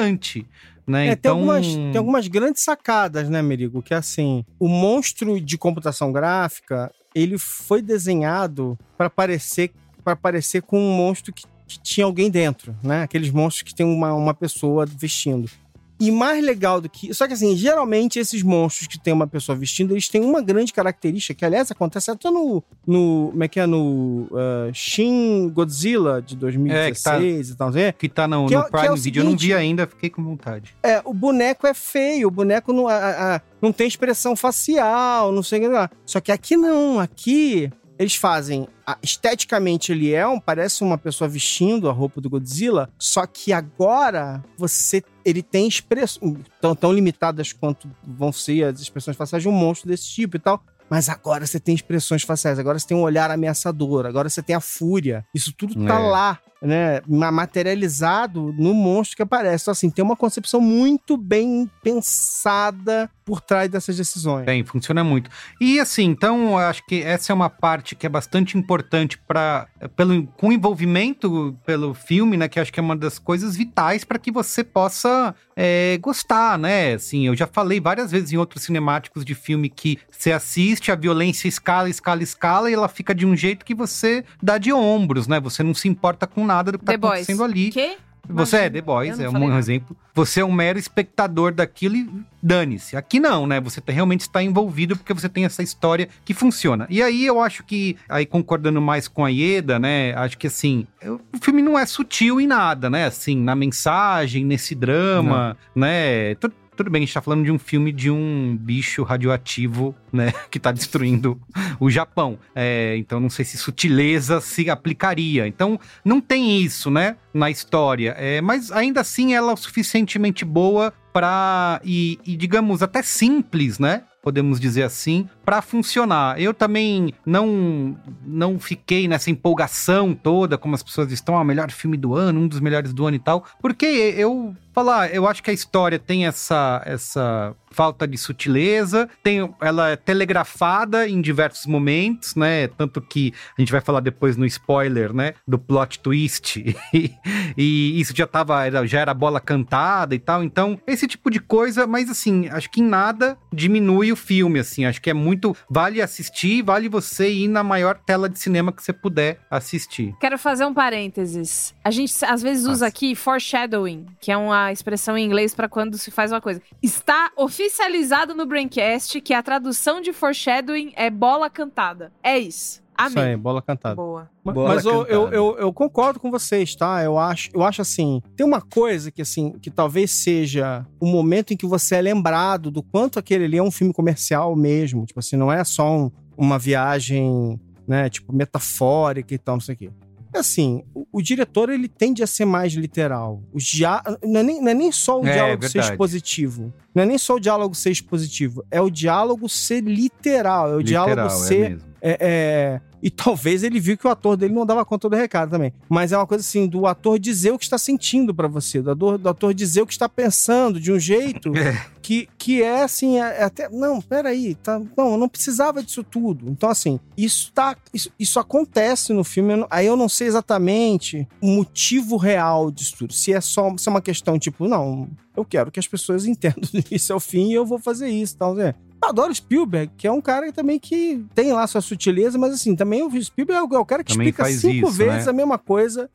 Né? É, então... tem, algumas, tem algumas grandes sacadas, né, Merigo? Que assim, o monstro de computação gráfica, ele foi desenhado para parecer para parecer com um monstro que, que, tinha alguém dentro, né? Aqueles monstros que tem uma, uma pessoa vestindo. E mais legal do que. Só que assim, geralmente esses monstros que tem uma pessoa vestindo, eles têm uma grande característica, que aliás acontece até no. no como é que é? No uh, Shin Godzilla de 2016 é, tá, e tal. Assim, que tá no, que no é, Prime é Video, seguinte, eu não vi ainda, fiquei com vontade. É, o boneco é feio, o boneco não, a, a, não tem expressão facial, não sei o que lá. Só que aqui não, aqui eles fazem. Esteticamente, ele é um. Parece uma pessoa vestindo a roupa do Godzilla. Só que agora você. Ele tem expressões. Tão, tão limitadas quanto vão ser as expressões faciais de um monstro desse tipo e tal. Mas agora você tem expressões faciais, agora você tem um olhar ameaçador, agora você tem a fúria. Isso tudo tá é. lá, né? Materializado no monstro que aparece. Então, assim, tem uma concepção muito bem pensada por trás dessas decisões. Tem, funciona muito. E assim, então, acho que essa é uma parte que é bastante importante para pelo com envolvimento pelo filme, né? Que acho que é uma das coisas vitais para que você possa é, gostar, né? Assim, eu já falei várias vezes em outros cinemáticos de filme que você assiste, a violência escala, escala, escala, e ela fica de um jeito que você dá de ombros, né? Você não se importa com nada do que tá The acontecendo Boys. ali. Que? Você é The Boys, é um exemplo. Você é um mero espectador daquilo e dane-se. Aqui não, né? Você tá, realmente está envolvido porque você tem essa história que funciona. E aí eu acho que, aí concordando mais com a Ieda, né? Acho que assim, o filme não é sutil em nada, né? Assim, na mensagem, nesse drama, não. né? Tudo bem, a gente tá falando de um filme de um bicho radioativo, né? Que tá destruindo o Japão. É, então não sei se sutileza se aplicaria. Então não tem isso, né? Na história. É, mas ainda assim ela é o suficientemente boa para e, e, digamos, até simples, né? podemos dizer assim, para funcionar. Eu também não não fiquei nessa empolgação toda, como as pessoas estão, ah, melhor filme do ano, um dos melhores do ano e tal, porque eu falar, eu acho que a história tem essa essa falta de sutileza, tem ela é telegrafada em diversos momentos, né? Tanto que a gente vai falar depois no spoiler, né, do plot twist. e, e isso já tava já era bola cantada e tal. Então, esse tipo de coisa, mas assim, acho que em nada diminui o filme, assim. Acho que é muito vale assistir, vale você ir na maior tela de cinema que você puder assistir. Quero fazer um parênteses. A gente às vezes usa aqui foreshadowing, que é uma expressão em inglês para quando se faz uma coisa. Está oficializado no Braincast que a tradução de foreshadowing é bola cantada. É isso. Amém. Isso aí, bola cantada. Boa. Bola Mas eu, eu, eu, eu concordo com vocês, tá? Eu acho, eu acho assim, tem uma coisa que assim, que talvez seja o momento em que você é lembrado do quanto aquele ali é um filme comercial mesmo. Tipo assim, não é só um- uma viagem, né, tipo, metafórica e tal, não sei o quê. É Assim, o, o diretor ele tende a ser mais literal. O dia... não, é nem, não é nem só o É, diálogo ser verdade. expositivo. Não é nem só o diálogo ser expositivo. É o diálogo ser literal. É o diálogo Literal, é ser mesmo. é, é, E talvez ele viu que o ator dele não dava conta do recado também. Mas é uma coisa assim, do ator dizer o que está sentindo pra você, do ator, do ator dizer o que está pensando de um jeito que, que é assim, é, é até. Não, peraí, tá, não, eu não precisava disso tudo. Então, assim, isso tá. Isso, isso acontece no filme. eu não- aí eu não sei exatamente o motivo real disso tudo. Se é só se é uma questão, tipo, não, eu quero que as pessoas entendam do início ao fim e eu vou fazer isso. Tal, né? Eu adoro Spielberg, que é um cara também que tem lá sua sutileza, mas assim, também o Spielberg é o cara que Também explica cinco isso, vezes né? a mesma coisa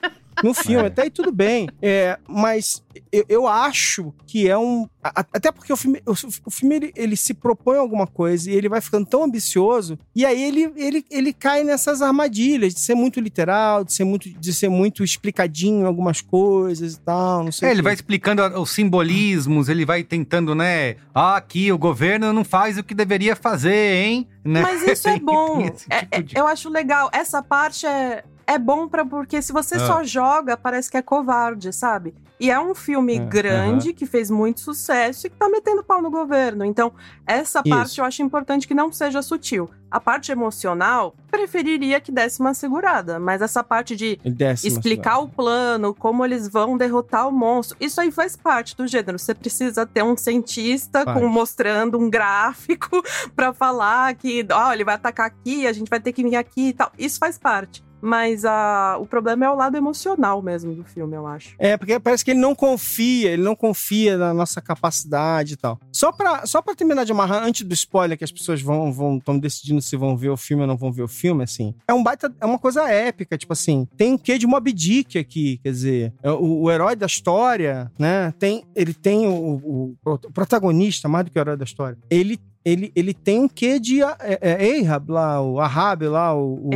no filme. Até aí tudo bem. É, mas eu, eu acho que é um. A- Até porque o filme, o, o filme ele, ele se propõe a alguma coisa e ele vai ficando tão ambicioso, e aí ele, ele, ele cai nessas armadilhas de ser muito literal, de ser muito, de ser muito explicadinho em algumas coisas e tal. Não sei É, o ele vai explicando os simbolismos, ele vai tentando, né? Ah, aqui o governo não faz o que deveria fazer, hein? Né? Mas isso é bom. É- tipo é- de- eu acho legal. Essa parte é, é bom para porque se você Ah. só joga, parece que é covarde, sabe? E é um filme É, grande que fez muito sucesso e que tá metendo pau no governo. Então, essa Isso. parte eu acho importante que não seja sutil. A parte emocional, preferiria que desse uma segurada. Mas essa parte de uma explicar o plano, como eles vão derrotar o monstro. Isso aí faz parte do gênero. Você precisa ter um cientista com, mostrando um gráfico pra falar que, ó, ele vai atacar aqui, a gente vai ter que vir aqui e tal. Isso faz parte. Mas a, o problema é o lado emocional mesmo do filme, eu acho. É, porque parece que ele não confia, ele não confia na nossa capacidade e tal. Só pra, só pra terminar de amarrar, antes do spoiler, que as pessoas vão vão estão decidindo se vão ver o filme ou não vão ver o filme, assim. É um baita, é uma coisa épica, tipo assim. Tem um quê de Moby Dick aqui, quer dizer, é o, o herói da história, né? Tem, ele tem o, o- o protagonista, mais do que o herói da história. Ele ele, ele tem um quê de é, é, Ahab lá, o Ahab lá, o, o,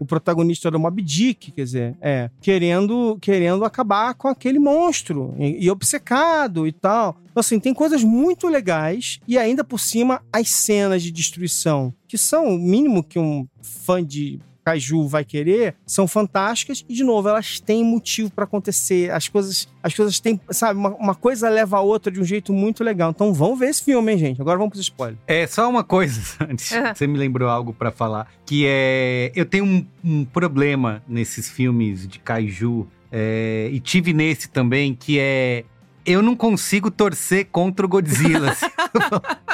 o protagonista do Mob Dick, quer dizer, é, querendo, querendo acabar com aquele monstro e, e obcecado e tal. Então, assim, tem coisas muito legais e ainda por cima as cenas de destruição, que são o mínimo que um fã de Kaiju vai querer, são fantásticas e, de novo, elas têm motivo pra acontecer. As coisas, as coisas têm, sabe, uma, uma coisa leva a outra de um jeito muito legal. Então, vamos ver esse filme, hein, gente? Agora vamos pros spoilers. É, só uma coisa, antes, você me lembrou algo pra falar, que é, eu tenho um, um problema nesses filmes de kaiju, é, e tive nesse também, que é, eu não consigo torcer contra o Godzilla. assim.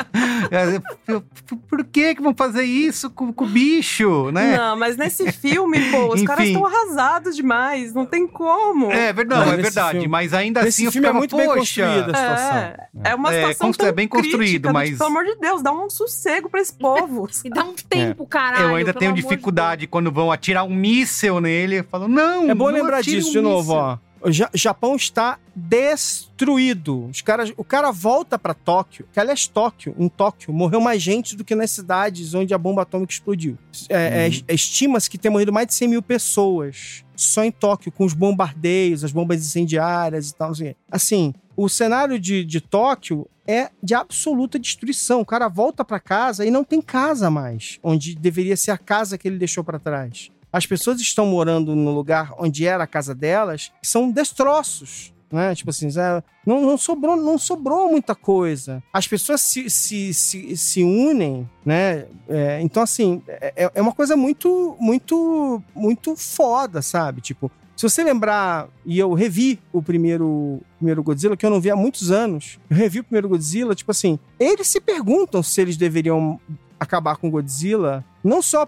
É, eu- Por que que vão fazer isso com, com o bicho, né? Não, mas nesse filme, pô, os caras Enfim. estão arrasados demais. Não tem como. É verdade, Não, é verdade, filme- mas ainda Nesse assim eu filme é ficava, muito bem "Poxa, construída a situação. É, é uma É, situação é tão bem construído, crítica, mas- tipo, pelo amor de Deus, dá um sossego pra esse povo. E dá um tempo, caralho. Eu ainda tenho amor de dificuldade quando vão atirar um míssel nele. Eu falo, não, É bom não lembrar disso um de novo, míssel. ó. O Ja- Japão está destruído. Os caras, o cara volta pra Tóquio, que aliás, Tóquio, em Tóquio, morreu mais gente do que nas cidades onde a bomba atômica explodiu. É, Uhum. é, Estima-se que tenha morrido mais de 100 mil pessoas só em Tóquio, com os bombardeios, as bombas incendiárias e tal. Quê. Assim, o cenário de, de Tóquio é de absoluta destruição. O cara volta pra casa e não tem casa mais, onde deveria ser a casa que ele deixou pra trás. As pessoas estão morando no lugar onde era a casa delas, que são destroços. né? Tipo assim, Zé, não, não, sobrou, não sobrou muita coisa. As pessoas se, se, se, se unem, né? É, então, assim, é, é uma coisa muito, muito, muito foda, sabe? Tipo, se você lembrar, e eu revi o primeiro, primeiro Godzilla, que eu não vi há muitos anos, eu revi o primeiro Godzilla, tipo assim, eles se perguntam se eles deveriam acabar com Godzilla, não só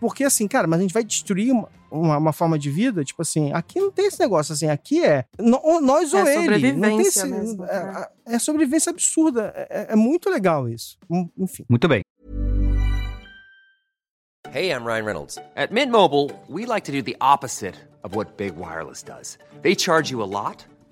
porque assim, cara, mas a gente vai destruir uma, uma, uma forma de vida, tipo assim, aqui não tem esse negócio, assim, aqui é no- ou nós É ou ele. Não tem sobrevivência esse, mesmo, é, é sobrevivência absurda, é, é muito legal isso, Hum, enfim. Muito bem. Hey, I'm Ryan Reynolds. At Mint Mobile, we like to do the opposite of what Big Wireless does. They charge you a lot,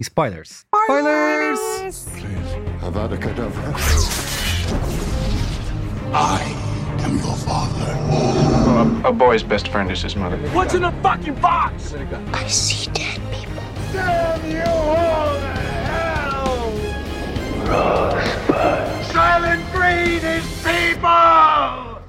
Spoilers. Spoilers! I am your father. A, a boy's best friend is his mother. What's in the fucking box? I see dead people. Damn you all to hell! Rosebud. Silent breed is people!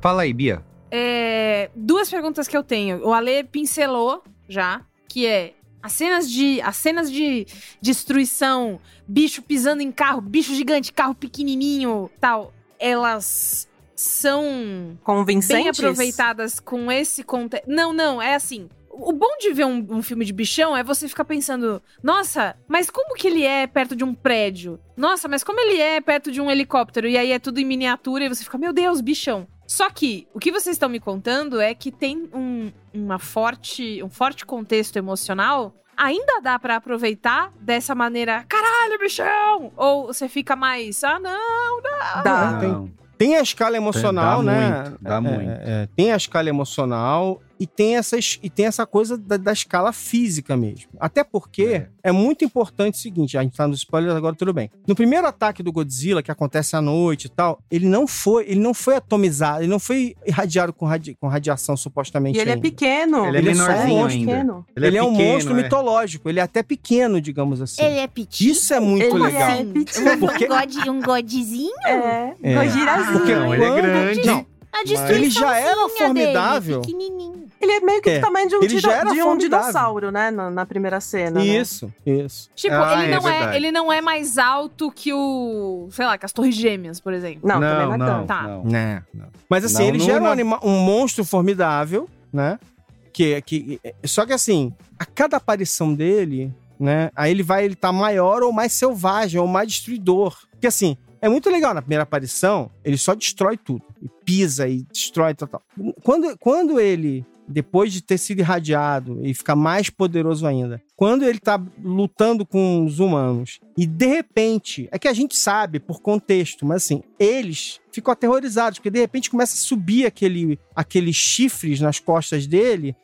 Fala aí, Bia. É, duas perguntas que eu tenho. O Ale pincelou já, que é as cenas de as cenas de destruição, bicho pisando em carro, bicho gigante, carro pequenininho, tal. Elas são Convincentes? bem aproveitadas com esse contexto. Não, não, é assim. O bom de ver um, um filme de bichão é você ficar pensando, nossa, mas como que ele é perto de um prédio? Nossa, mas como ele é perto de um helicóptero? E aí é tudo em miniatura e você fica, meu Deus, bichão. Só que o que vocês estão me contando é que tem um, uma forte, um forte contexto emocional. Ainda dá pra aproveitar dessa maneira, caralho, bichão! Ou você fica mais, ah, não, não. Dá. Tem, tem a escala emocional, Dá né? muito, dá É, muito. é, tem a escala emocional e tem, essas, e tem essa coisa da, da escala física mesmo. Até porque é. muito importante o seguinte: a gente tá nos spoilers agora, tudo bem. No primeiro ataque do Godzilla, que acontece à noite e tal, ele não foi, ele não foi atomizado, ele não foi irradiado com, radi- com radiação, supostamente. E ele é ainda. pequeno. Ele é Ele é um ainda. pequeno. Ele, é, um pequeno, monstro é. mitológico, ele é até pequeno, digamos assim. é petit? Isso é muito Ele legal. é pequeno. Porque- Um, god, um godzinho? É, É. Gojirazinho. Porque Não, ele é grande. Não, A ele já era formidável. pequenininho. Ele é meio que É, do tamanho de um, ele tiro- já era de um dinossauro, né? Na, na primeira cena. né? Isso, isso. Tipo, Ah, ele, é não é, ele não é mais alto que o. Sei lá, que as Torres Gêmeas, por exemplo. Não, também não é não, tanto. Tá. não. Né, não. Mas assim, Não, ele não, já era um, não. anima- um monstro formidável, né? Que, que, só que assim, a cada aparição dele, né? Aí ele vai, ele tá maior ou mais selvagem, ou mais destruidor. Porque assim, é muito legal na primeira aparição, ele só destrói tudo. E pisa e destrói total. Quando, quando ele, depois de ter sido irradiado e ficar mais poderoso ainda, quando ele tá lutando com os humanos e de repente, é que a gente sabe por contexto, mas assim, eles ficam aterrorizados, porque de repente começa a subir aquele, aqueles chifres nas costas dele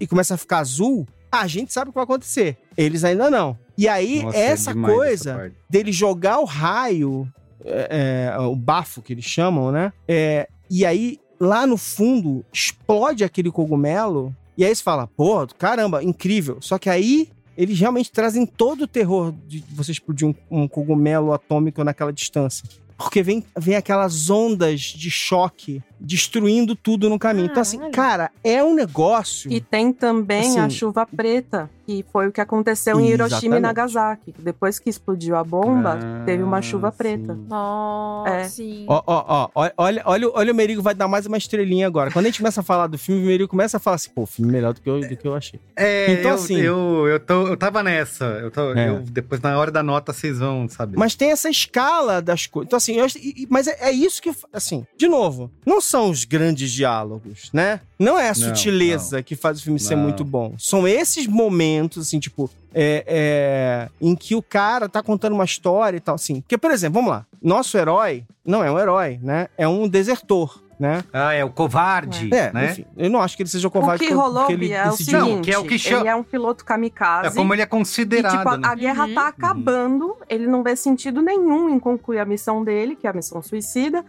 e começa a ficar azul. A gente sabe o que vai acontecer. Eles ainda não. E aí, Nossa, é essa essa coisa parte. dele jogar o raio, é, é, o bafo que eles chamam, né? É, e aí, lá no fundo, explode aquele cogumelo. E aí você fala, pô, caramba, incrível. Só que aí eles realmente trazem todo o terror de você explodir um, um cogumelo atômico naquela distância. Porque vem, vem aquelas ondas de choque destruindo tudo no caminho. Então, assim, cara, é um negócio. E tem também Assim- a chuva preta, que foi o que aconteceu em Hiroshima e. Nagasaki. Depois que explodiu a bomba, Ah, teve uma chuva preta. Nossa, É. sim. Ó, ó, ó, ó, olha, olha, olha, o Merigo vai dar mais uma estrelinha agora. Quando a gente começa a falar do filme, o Merigo começa a falar assim, pô, filme melhor do que eu, do que eu achei. É, Então, eu, assim- eu, eu, tô, eu tava nessa. Eu tô, É. eu- depois, na hora da nota, vocês vão saber. Mas tem essa escala das coisas. Então, assim, eu mas é, é isso que, assim, de novo, não são os grandes diálogos, né? Não é a Não, sutileza que faz o filme ser Não. muito bom. São esses momentos, assim, tipo, é, é, em que o cara tá contando uma história e tal, assim. Porque, por exemplo, vamos lá. Nosso herói não é um herói, né? É um desertor. Né? Ah, é o covarde, É, né? enfim, eu não acho que ele seja O covarde que porque rolou, ele Bia, é o seguinte, Não, que é o que chama- ele é um piloto kamikaze. É como ele é considerado, E, tipo, a, né? a guerra tá acabando, ele não vê sentido nenhum em concluir a missão dele, que é a missão suicida.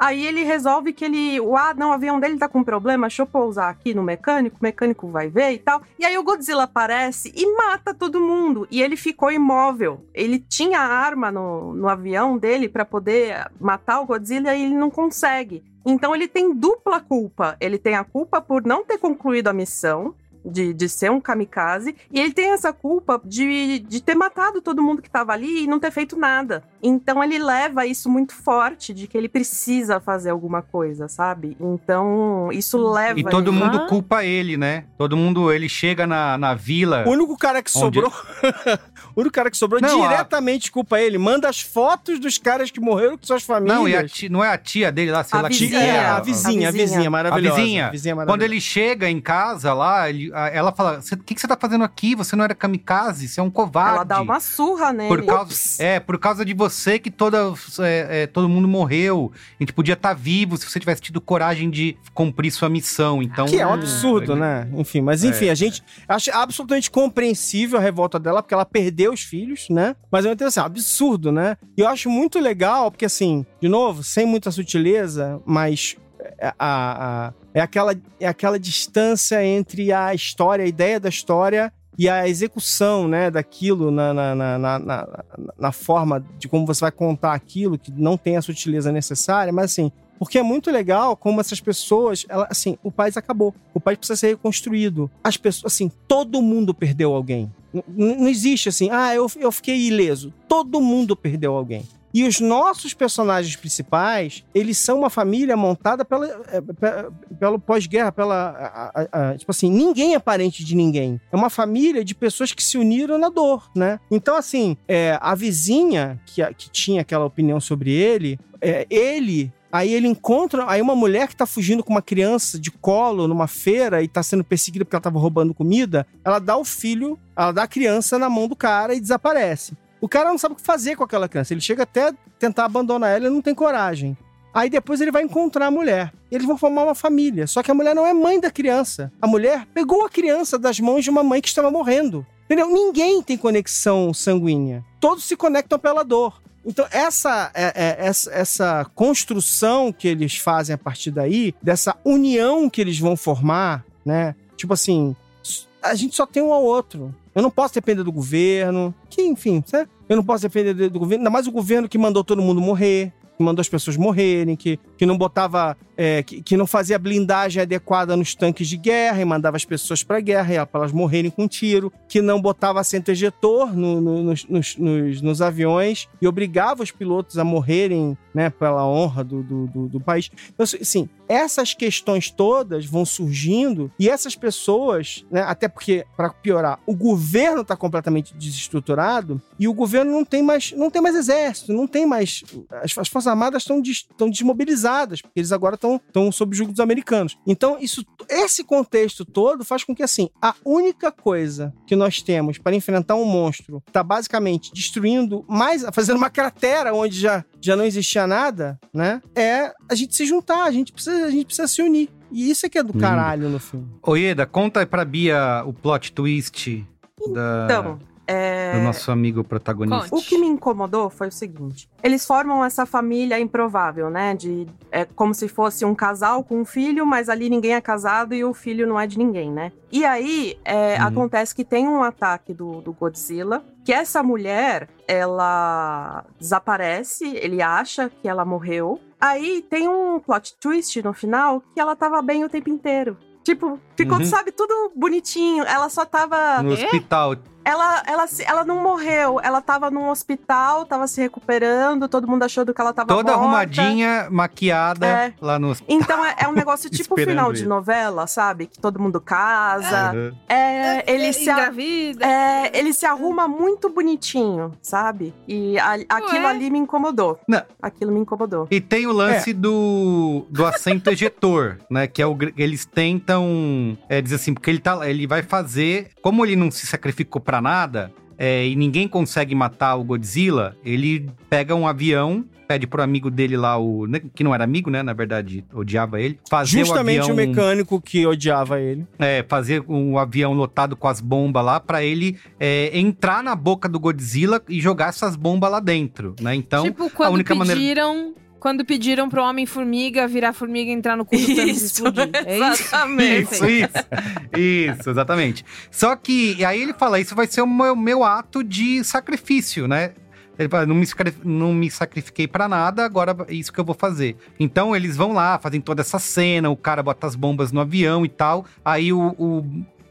Aí ele resolve que ele. Ah, não, o avião dele tá com problema, deixa eu pousar aqui no mecânico, o mecânico vai ver e tal. E aí o Godzilla aparece e mata todo mundo. E ele ficou imóvel. Ele tinha arma no, no avião dele pra poder matar o Godzilla e ele não consegue. Então ele tem dupla culpa. Ele tem a culpa por não ter concluído a missão. De, de ser um kamikaze, e ele tem essa culpa de, de ter matado todo mundo que tava ali e não ter feito nada. Então ele leva isso muito forte, de que ele precisa fazer alguma coisa, sabe? Então isso leva. E todo ele- mundo culpa ele, né? Todo mundo, ele chega na, na vila. O único cara que Onde- sobrou. o único cara que sobrou Não, a- diretamente culpa ele. Manda as fotos dos caras que morreram com suas famílias. Não, e a ti- não é a tia dele lá, sei A lá vizinha, quem é. a vizinha, a vizinha maravilhosa. A vizinha. A vizinha Quando maravilhosa. ele chega em casa lá, ele- ela fala: "Cê- O que, que você tá fazendo aqui? Você não era kamikaze, você é um covarde. Ela dá uma surra nele. Por causa, é, por causa de você que toda, é, é, todo mundo morreu. A gente podia estar vivo se você tivesse tido coragem de cumprir sua missão. Então, Que é um absurdo, né? Enfim, mas enfim, É. a gente acha absolutamente compreensível a revolta dela, porque ela perdeu os filhos, né? Mas é assim, absurdo, né? E eu acho muito legal, porque assim, de novo, sem muita sutileza, mas é, a, a- é, aquela, é aquela distância entre a história, a ideia da história e a execução, né, daquilo na, na, na, na, na- forma de como você vai contar aquilo, que não tem a sutileza necessária, mas assim, porque é muito legal como essas pessoas, ela, assim, o país acabou. O país precisa ser reconstruído. As pessoas, assim, todo mundo perdeu alguém. Não existe assim, ah, eu, eu fiquei ileso. Todo mundo perdeu alguém. E os nossos personagens principais, eles são uma família montada pela, é, pe- pelo pós-guerra, pela. a- a- a- tipo assim, ninguém é parente de ninguém. É uma família de pessoas que se uniram na dor, né? Então, assim, é, a vizinha que, que tinha aquela opinião sobre ele, é, ele Aí ele encontra. Aí uma mulher que tá fugindo com uma criança de colo numa feira e tá sendo perseguida porque ela tava roubando comida. Ela dá o filho, ela dá a criança na mão do cara e desaparece. O cara não sabe o que fazer com aquela criança. Ele chega até tentar abandonar ela e não tem coragem. Aí depois ele vai encontrar a mulher. Eles vão formar uma família. Só que a mulher não é mãe da criança. A mulher pegou a criança das mãos de uma mãe que estava morrendo. Entendeu? Ninguém tem conexão sanguínea. Todos se conectam pela dor. Então, essa, é- é- essa, essa construção que eles fazem a partir daí, dessa união que eles vão formar, né? Tipo assim, a gente só tem um ao outro. Eu não posso depender do governo, que enfim, né? eu não posso depender do governo, ainda mais o governo que mandou todo mundo morrer, que mandou as pessoas morrerem, que, que não botava, é, que, que não fazia blindagem adequada nos tanques de guerra e mandava as pessoas pra guerra e para elas morrerem com tiro, que não botava assento ejetor no- no- nos, nos, nos- nos aviões e obrigava os pilotos a morrerem, né, pela honra do, do, do- do país. Então, assim, essas questões todas vão surgindo e essas pessoas, né, até porque, para piorar, o governo está completamente desestruturado e o governo não tem mais, não tem mais exército, não tem mais. As, as Forças Armadas estão des, estão desmobilizadas, porque eles agora estão, estão sob o jugo dos americanos. Então, isso, esse contexto todo faz com que, assim, a única coisa que nós temos para enfrentar um monstro que está basicamente destruindo mais, fazendo uma cratera onde já, já não existia nada, né? É a gente se juntar, a gente precisa, a gente precisa se unir. E isso é que é do caralho no filme. Oieda, conta pra Bia o plot twist da. Então, é... Do nosso amigo protagonista. O que me incomodou foi o seguinte: eles formam essa família improvável, né? De é como se fosse um casal com um filho, mas ali ninguém é casado e o filho não é de ninguém, né? E aí é, Uhum. acontece que tem um ataque do, do Godzilla, que essa mulher ela desaparece, ele acha que ela morreu. Aí tem um plot twist no final que ela tava bem o tempo inteiro. Tipo, ficou, Uhum. sabe, tudo bonitinho. Ela só tava. No hospital. Ela, ela, se- ela não morreu, ela tava num hospital, tava se recuperando, todo mundo achou que ela tava Toda morta. arrumadinha, maquiada É. lá no hospital. Então é, é um negócio tipo final de novela, sabe? Que todo mundo casa. Uhum. É, ele se a- Engravida. é, ele se arruma muito bonitinho, sabe? E a- aquilo Ué. ali me incomodou. Não. Aquilo me incomodou. E tem o lance do, do assento ejetor, né? Que é o eles tentam é, dizer assim, porque ele tá, ele vai fazer, como ele não se sacrificou pra nada, é, e ninguém consegue matar o Godzilla, ele pega um avião, pede pro amigo dele lá o né, que não era amigo, né? Na verdade, odiava ele, fazer Justamente o o, avião, mecânico que odiava ele. é, fazer um avião lotado com as bombas lá pra ele é, entrar na boca do Godzilla e jogar essas bombas lá dentro, né? Então, tipo, a quando única maneira pediram. Quando pediram pro Homem-Formiga virar formiga e entrar no cu do Thanos e Isso, explodir. É isso? exatamente. Isso, isso. Isso, exatamente. Só que, e aí ele fala, isso vai ser o meu, meu ato de sacrifício, né? Ele fala, não me, não me sacrifiquei pra nada, agora é isso que eu vou fazer. Então eles vão lá, fazem toda essa cena, o cara bota as bombas no avião e tal. Aí o, o,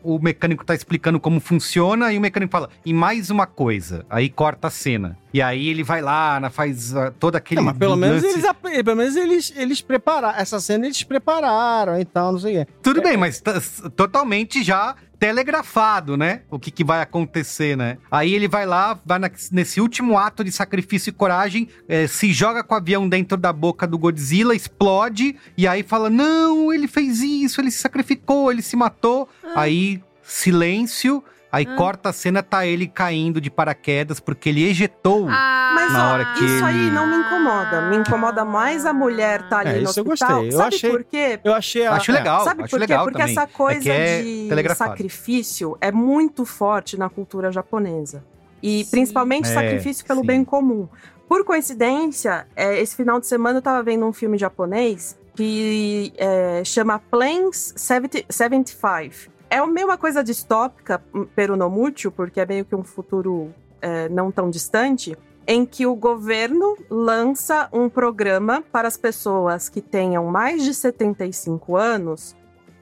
o mecânico tá explicando como funciona e o mecânico fala, e mais uma coisa. Aí corta a cena. E aí ele vai lá, faz ah, todo aquele. Não, mas pelo menos eles, pelo menos eles, eles prepararam. Essa cena eles prepararam e tal, não sei o quê. Tudo bem, mas tá totalmente já telegrafado, né? O que, que vai acontecer, né? Aí ele vai lá, vai na- nesse último ato de sacrifício e coragem, eh, se joga com o avião dentro da boca do Godzilla, explode, e aí fala: Não, ele fez isso, ele se sacrificou, ele se matou. Aí, silêncio. Aí Ah. corta a cena, tá ele caindo de paraquedas, porque ele ejetou Ah, Mas na hora que isso aí ele- não me incomoda. Me incomoda mais a mulher tá ali É, no isso eu hospital. gostei. Eu Sabe achei- por quê? Eu achei a. Acho é. legal, Sabe acho por quê? Porque também. essa coisa é é de sacrifício é muito forte na cultura japonesa. E Sim. principalmente É, sacrifício pelo sim. bem comum. Por coincidência, é, esse final de semana eu tava vendo um filme japonês que é, chama Planes 70 75. É a mesma coisa distópica, hum, pero no mútil, porque é meio que um futuro é, não tão distante, em que o governo lança um programa para as pessoas que tenham mais de 75 anos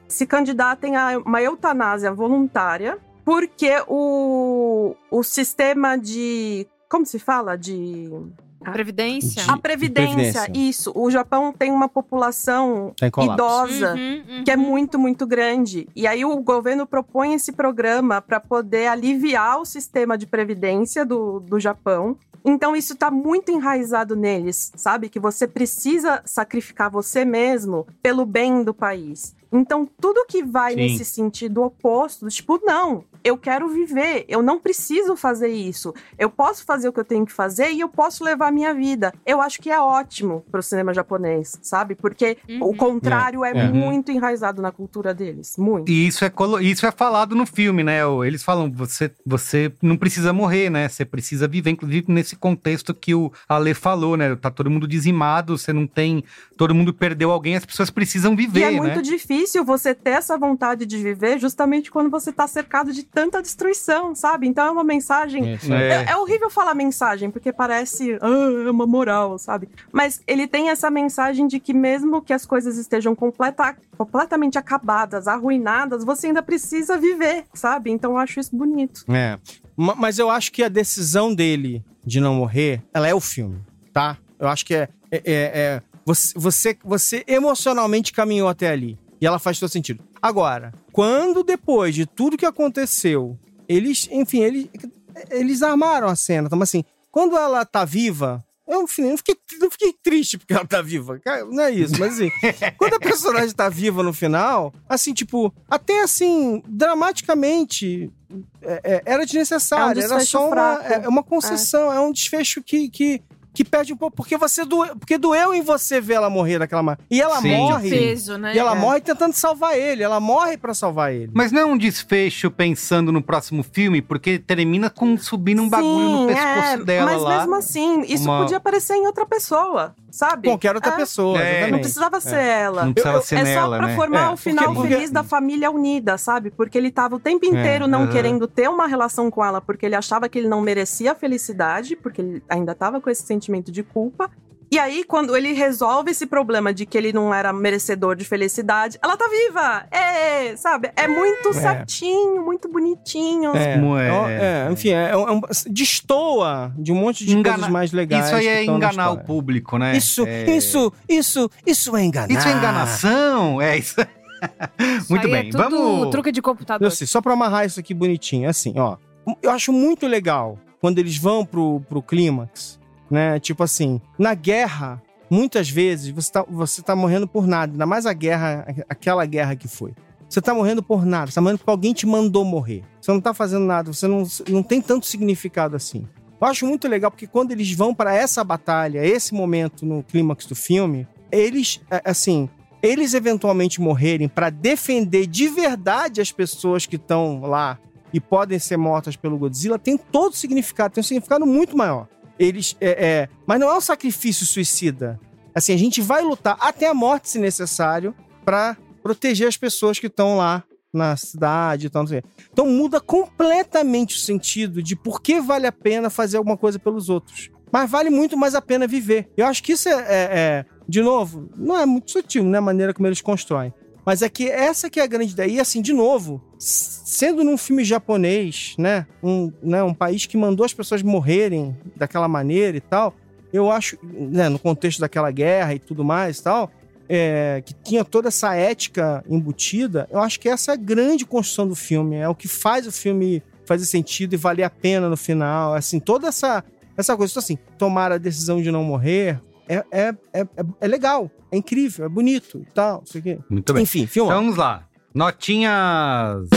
se candidatem a uma eutanásia voluntária, porque o, o sistema de. Como se fala? De. Previdência? A previdência, previdência. isso. O Japão tem uma população Tá em colapso. idosa Uhum, uhum. que é muito, muito grande. E aí o governo propõe esse programa para poder aliviar o sistema de previdência do, do Japão. Então isso tá muito enraizado neles, sabe? Que você precisa sacrificar você mesmo pelo bem do país. Então tudo que vai Sim. nesse sentido oposto, tipo, não, eu quero viver, eu não preciso fazer isso. Eu posso fazer o que eu tenho que fazer e eu posso levar a minha vida. Eu acho que é ótimo pro cinema japonês, sabe? Porque Uhum. o contrário é, É. muito enraizado na cultura deles. Muito. E isso é, colo- isso é falado no filme, né? Eles falam, você, você não precisa morrer, né? Você precisa viver, inclusive nesse contexto que o Ale falou, né? Tá todo mundo dizimado, você não tem. Todo mundo perdeu alguém, as pessoas precisam E viver, é né? muito difícil você ter essa vontade de viver justamente quando você tá cercado de tanta destruição, sabe? Então é uma mensagem. É. É, é horrível falar mensagem, porque parece ah, é uma moral, sabe? Mas ele tem essa mensagem de que mesmo que as coisas estejam completa, completamente acabadas, arruinadas, você ainda precisa viver, sabe? Então eu acho isso bonito. É. Ma- Mas eu acho que a decisão dele de não morrer, ela é o filme, tá? Eu acho que é. é- é- é- você, você, você emocionalmente caminhou até ali. E ela faz todo sentido. Agora, quando depois de tudo que aconteceu, eles, enfim, eles, eles armaram a cena. Então, assim, quando ela tá viva. Eu, não fiquei, não fiquei triste porque ela tá viva. Não é isso, mas assim, quando a personagem tá viva no final, assim, tipo, até assim, dramaticamente, é- é- era desnecessário. É um era só uma, é uma concessão, é. um desfecho que, que, que perde um pouco, porque você doeu, porque doeu em você ver ela morrer daquela maneira. E ela Sim. morre. Peso, né? E ela É. morre tentando salvar ele. Ela morre pra salvar ele. Mas não é um desfecho pensando no próximo filme, porque termina com subindo um bagulho no Sim, pescoço é, dela mas lá. mesmo assim, isso Uma- podia aparecer em outra pessoa, sabe? Qualquer outra É. pessoa, É. Não precisava ser É. ela. Não precisava Eu- ser é nela, só pra né? formar É, o final porque- feliz da família unida, sabe? Porque ele tava o tempo inteiro É, não aham. querendo ter uma relação com ela, porque ele achava que ele não merecia a felicidade, porque ele ainda tava com esse sentimento de culpa. E aí, quando ele resolve esse problema de que ele não era merecedor de felicidade, ela tá viva! É, sabe? É muito certinho, muito bonitinho. É, Como é- é, é, enfim, é, um- destoa de um monte de Engana- coisas mais legais. Isso aí é enganar o público, né? Isso, É- isso, isso, isso é enganar. Isso é enganação? É isso. Isso Muito aí bem, é tudo vamos. truque de computador. Eu sei, só pra amarrar isso aqui bonitinho, assim, ó. Eu acho muito legal quando eles vão pro, pro clímax, né? Tipo assim, na guerra, muitas vezes você tá, você tá morrendo por nada. Ainda mais a guerra, aquela guerra que foi. Você tá morrendo por nada, você tá morrendo porque alguém te mandou morrer. Você não tá fazendo nada, você não, não tem tanto significado assim. Eu acho muito legal porque quando eles vão pra essa batalha, esse momento no clímax do filme, eles, é, assim, eles eventualmente morrerem pra defender de verdade as pessoas que estão lá e podem ser mortas pelo Godzilla, tem todo significado, tem um significado muito maior. Eles, é, é, mas não é um sacrifício suicida. Assim, a gente vai lutar até a morte, se necessário, pra proteger as pessoas que estão lá na cidade e tal. Então muda completamente o sentido de por que vale a pena fazer alguma coisa pelos outros. Mas vale muito mais a pena viver. Eu acho que isso é, é- é, de novo, não é muito sutil, né? A maneira como eles constroem. Mas é que essa que é a grande ideia. E assim, de novo, sendo num filme japonês, né? Um, né? um país que mandou as pessoas morrerem daquela maneira e tal, eu acho, né? no contexto daquela guerra e tudo mais e tal, é, que tinha toda essa ética embutida, eu acho que essa é a grande construção do filme. É o que faz o filme fazer sentido e valer a pena no final. Assim, toda essa, essa coisa. Então, assim, tomar a decisão de não morrer é, é, é, é- é legal, é incrível, é bonito e tal, não sei o quê. Muito bem. Enfim, filma. Então vamos lá. Notinhas.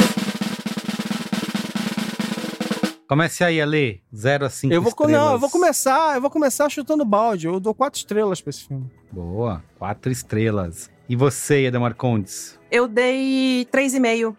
Comece aí, Ale. 0 a 5 eu vou, estrelas. não, eu vou começar, eu vou começar chutando balde. Eu dou quatro estrelas pra esse filme. Boa. 4 estrelas. E você, Eda Marcondes? Eu dei 3,5.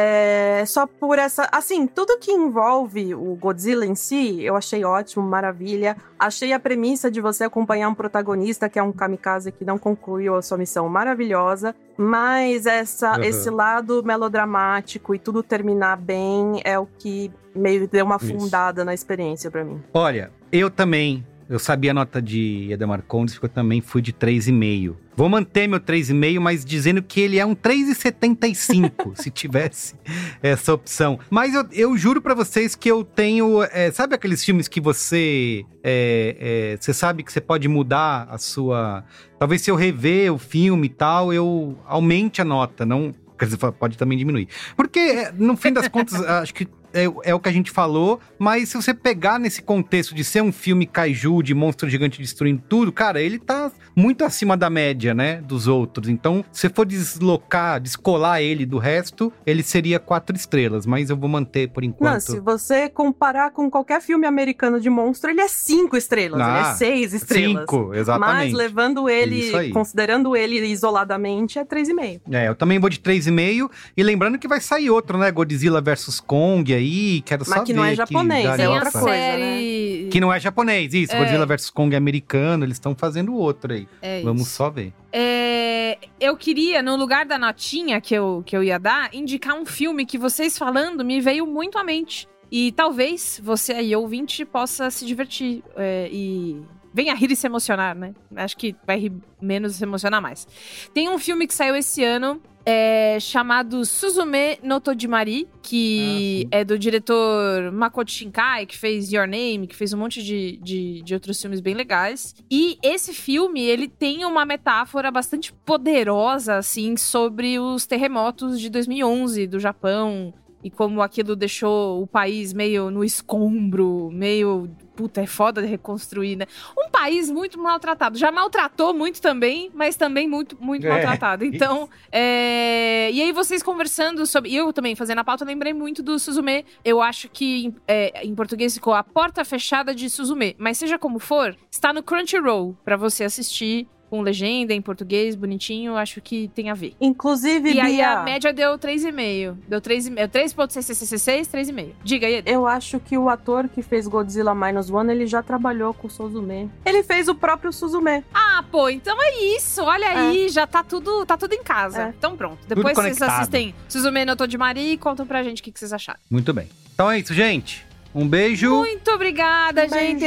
É, só por essa. Assim, tudo que envolve o Godzilla em si, eu achei ótimo, maravilha. Achei a premissa de você acompanhar um protagonista que é um kamikaze que não concluiu a sua missão maravilhosa. Mas essa, Uhum. esse lado melodramático e tudo terminar bem é o que meio deu uma Isso. fundada na experiência pra mim. Olha, eu também. Eu sabia a nota de Eda Marcondes, porque eu também fui de 3,5. Vou manter meu 3,5, mas dizendo que ele é um 3,75, se tivesse essa opção. Mas eu, eu juro pra vocês que eu tenho. é, sabe aqueles filmes que você. é, é, você sabe que você pode mudar a sua. Talvez se eu rever o filme e tal, eu aumente a nota, não. Quer dizer, pode também diminuir. Porque, é, no fim das contas, acho que é, é o que a gente falou, mas se você pegar nesse contexto de ser um filme kaiju, de monstro gigante destruindo tudo, cara, ele tá muito acima da média, né, dos outros. Então, se for deslocar, descolar ele do resto, ele seria quatro estrelas, mas eu vou manter por enquanto. Não, se você comparar com qualquer filme americano de monstro, ele é cinco estrelas, ele Ah, é seis estrelas. cinco, exatamente. Mas levando ele, considerando ele isoladamente, é 3,5. É, eu também vou de 3,5. E lembrando que vai sair outro, né? Godzilla vs Kong aí. Quero Mas só que não é japonês, galhofa. outra coisa, Série... Que não é japonês, isso. É. Godzilla vs Kong é americano, eles estão fazendo outro aí. É Vamos isso. só ver. É, eu queria, no lugar da notinha que eu, que eu ia dar, indicar um filme que vocês falando me veio muito à mente. E talvez você aí, ouvinte, possa se divertir é, e venha rir e se emocionar, né? Acho que vai rir menos e se emocionar mais. Tem um filme que saiu esse ano é, chamado Suzume no Tojimari, que é do diretor Makoto Shinkai, que fez Your Name, que fez um monte de, de, de outros filmes bem legais. E esse filme, ele tem uma metáfora bastante poderosa, assim, sobre os terremotos de 2011 do Japão. E como aquilo deixou o país meio no escombro, meio. Puta, é foda de reconstruir, né? Um país muito maltratado. Já maltratou muito também, mas também muito, muito É, maltratado. Então, é... e aí vocês conversando sobre. E eu também fazendo a pauta, lembrei muito do Suzume. Eu acho que em, é, em português ficou A Porta Fechada de Suzume. Mas seja como for, está no Crunchyroll pra você assistir. Com legenda em português, bonitinho, acho que tem a ver. Inclusive, E aí Bia, a média deu 3,5. Deu 3,5. 3,666, 3,5. Diga aí. Eu acho que o ator que fez Godzilla Minus One, ele já trabalhou com o Suzume. Ele fez o próprio Suzume. Ah, pô, então é isso. Olha aí, já tá tudo, tá tudo em casa. É. Então pronto. Depois vocês conectado. assistem Suzume no Tojimari e contam pra gente o que, que vocês acharam. Muito bem. Então é isso, gente. Um beijo. Muito obrigada, gente.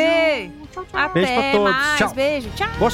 Até Beijo pra todos. mais. Tchau. Beijo. Tchau. Boas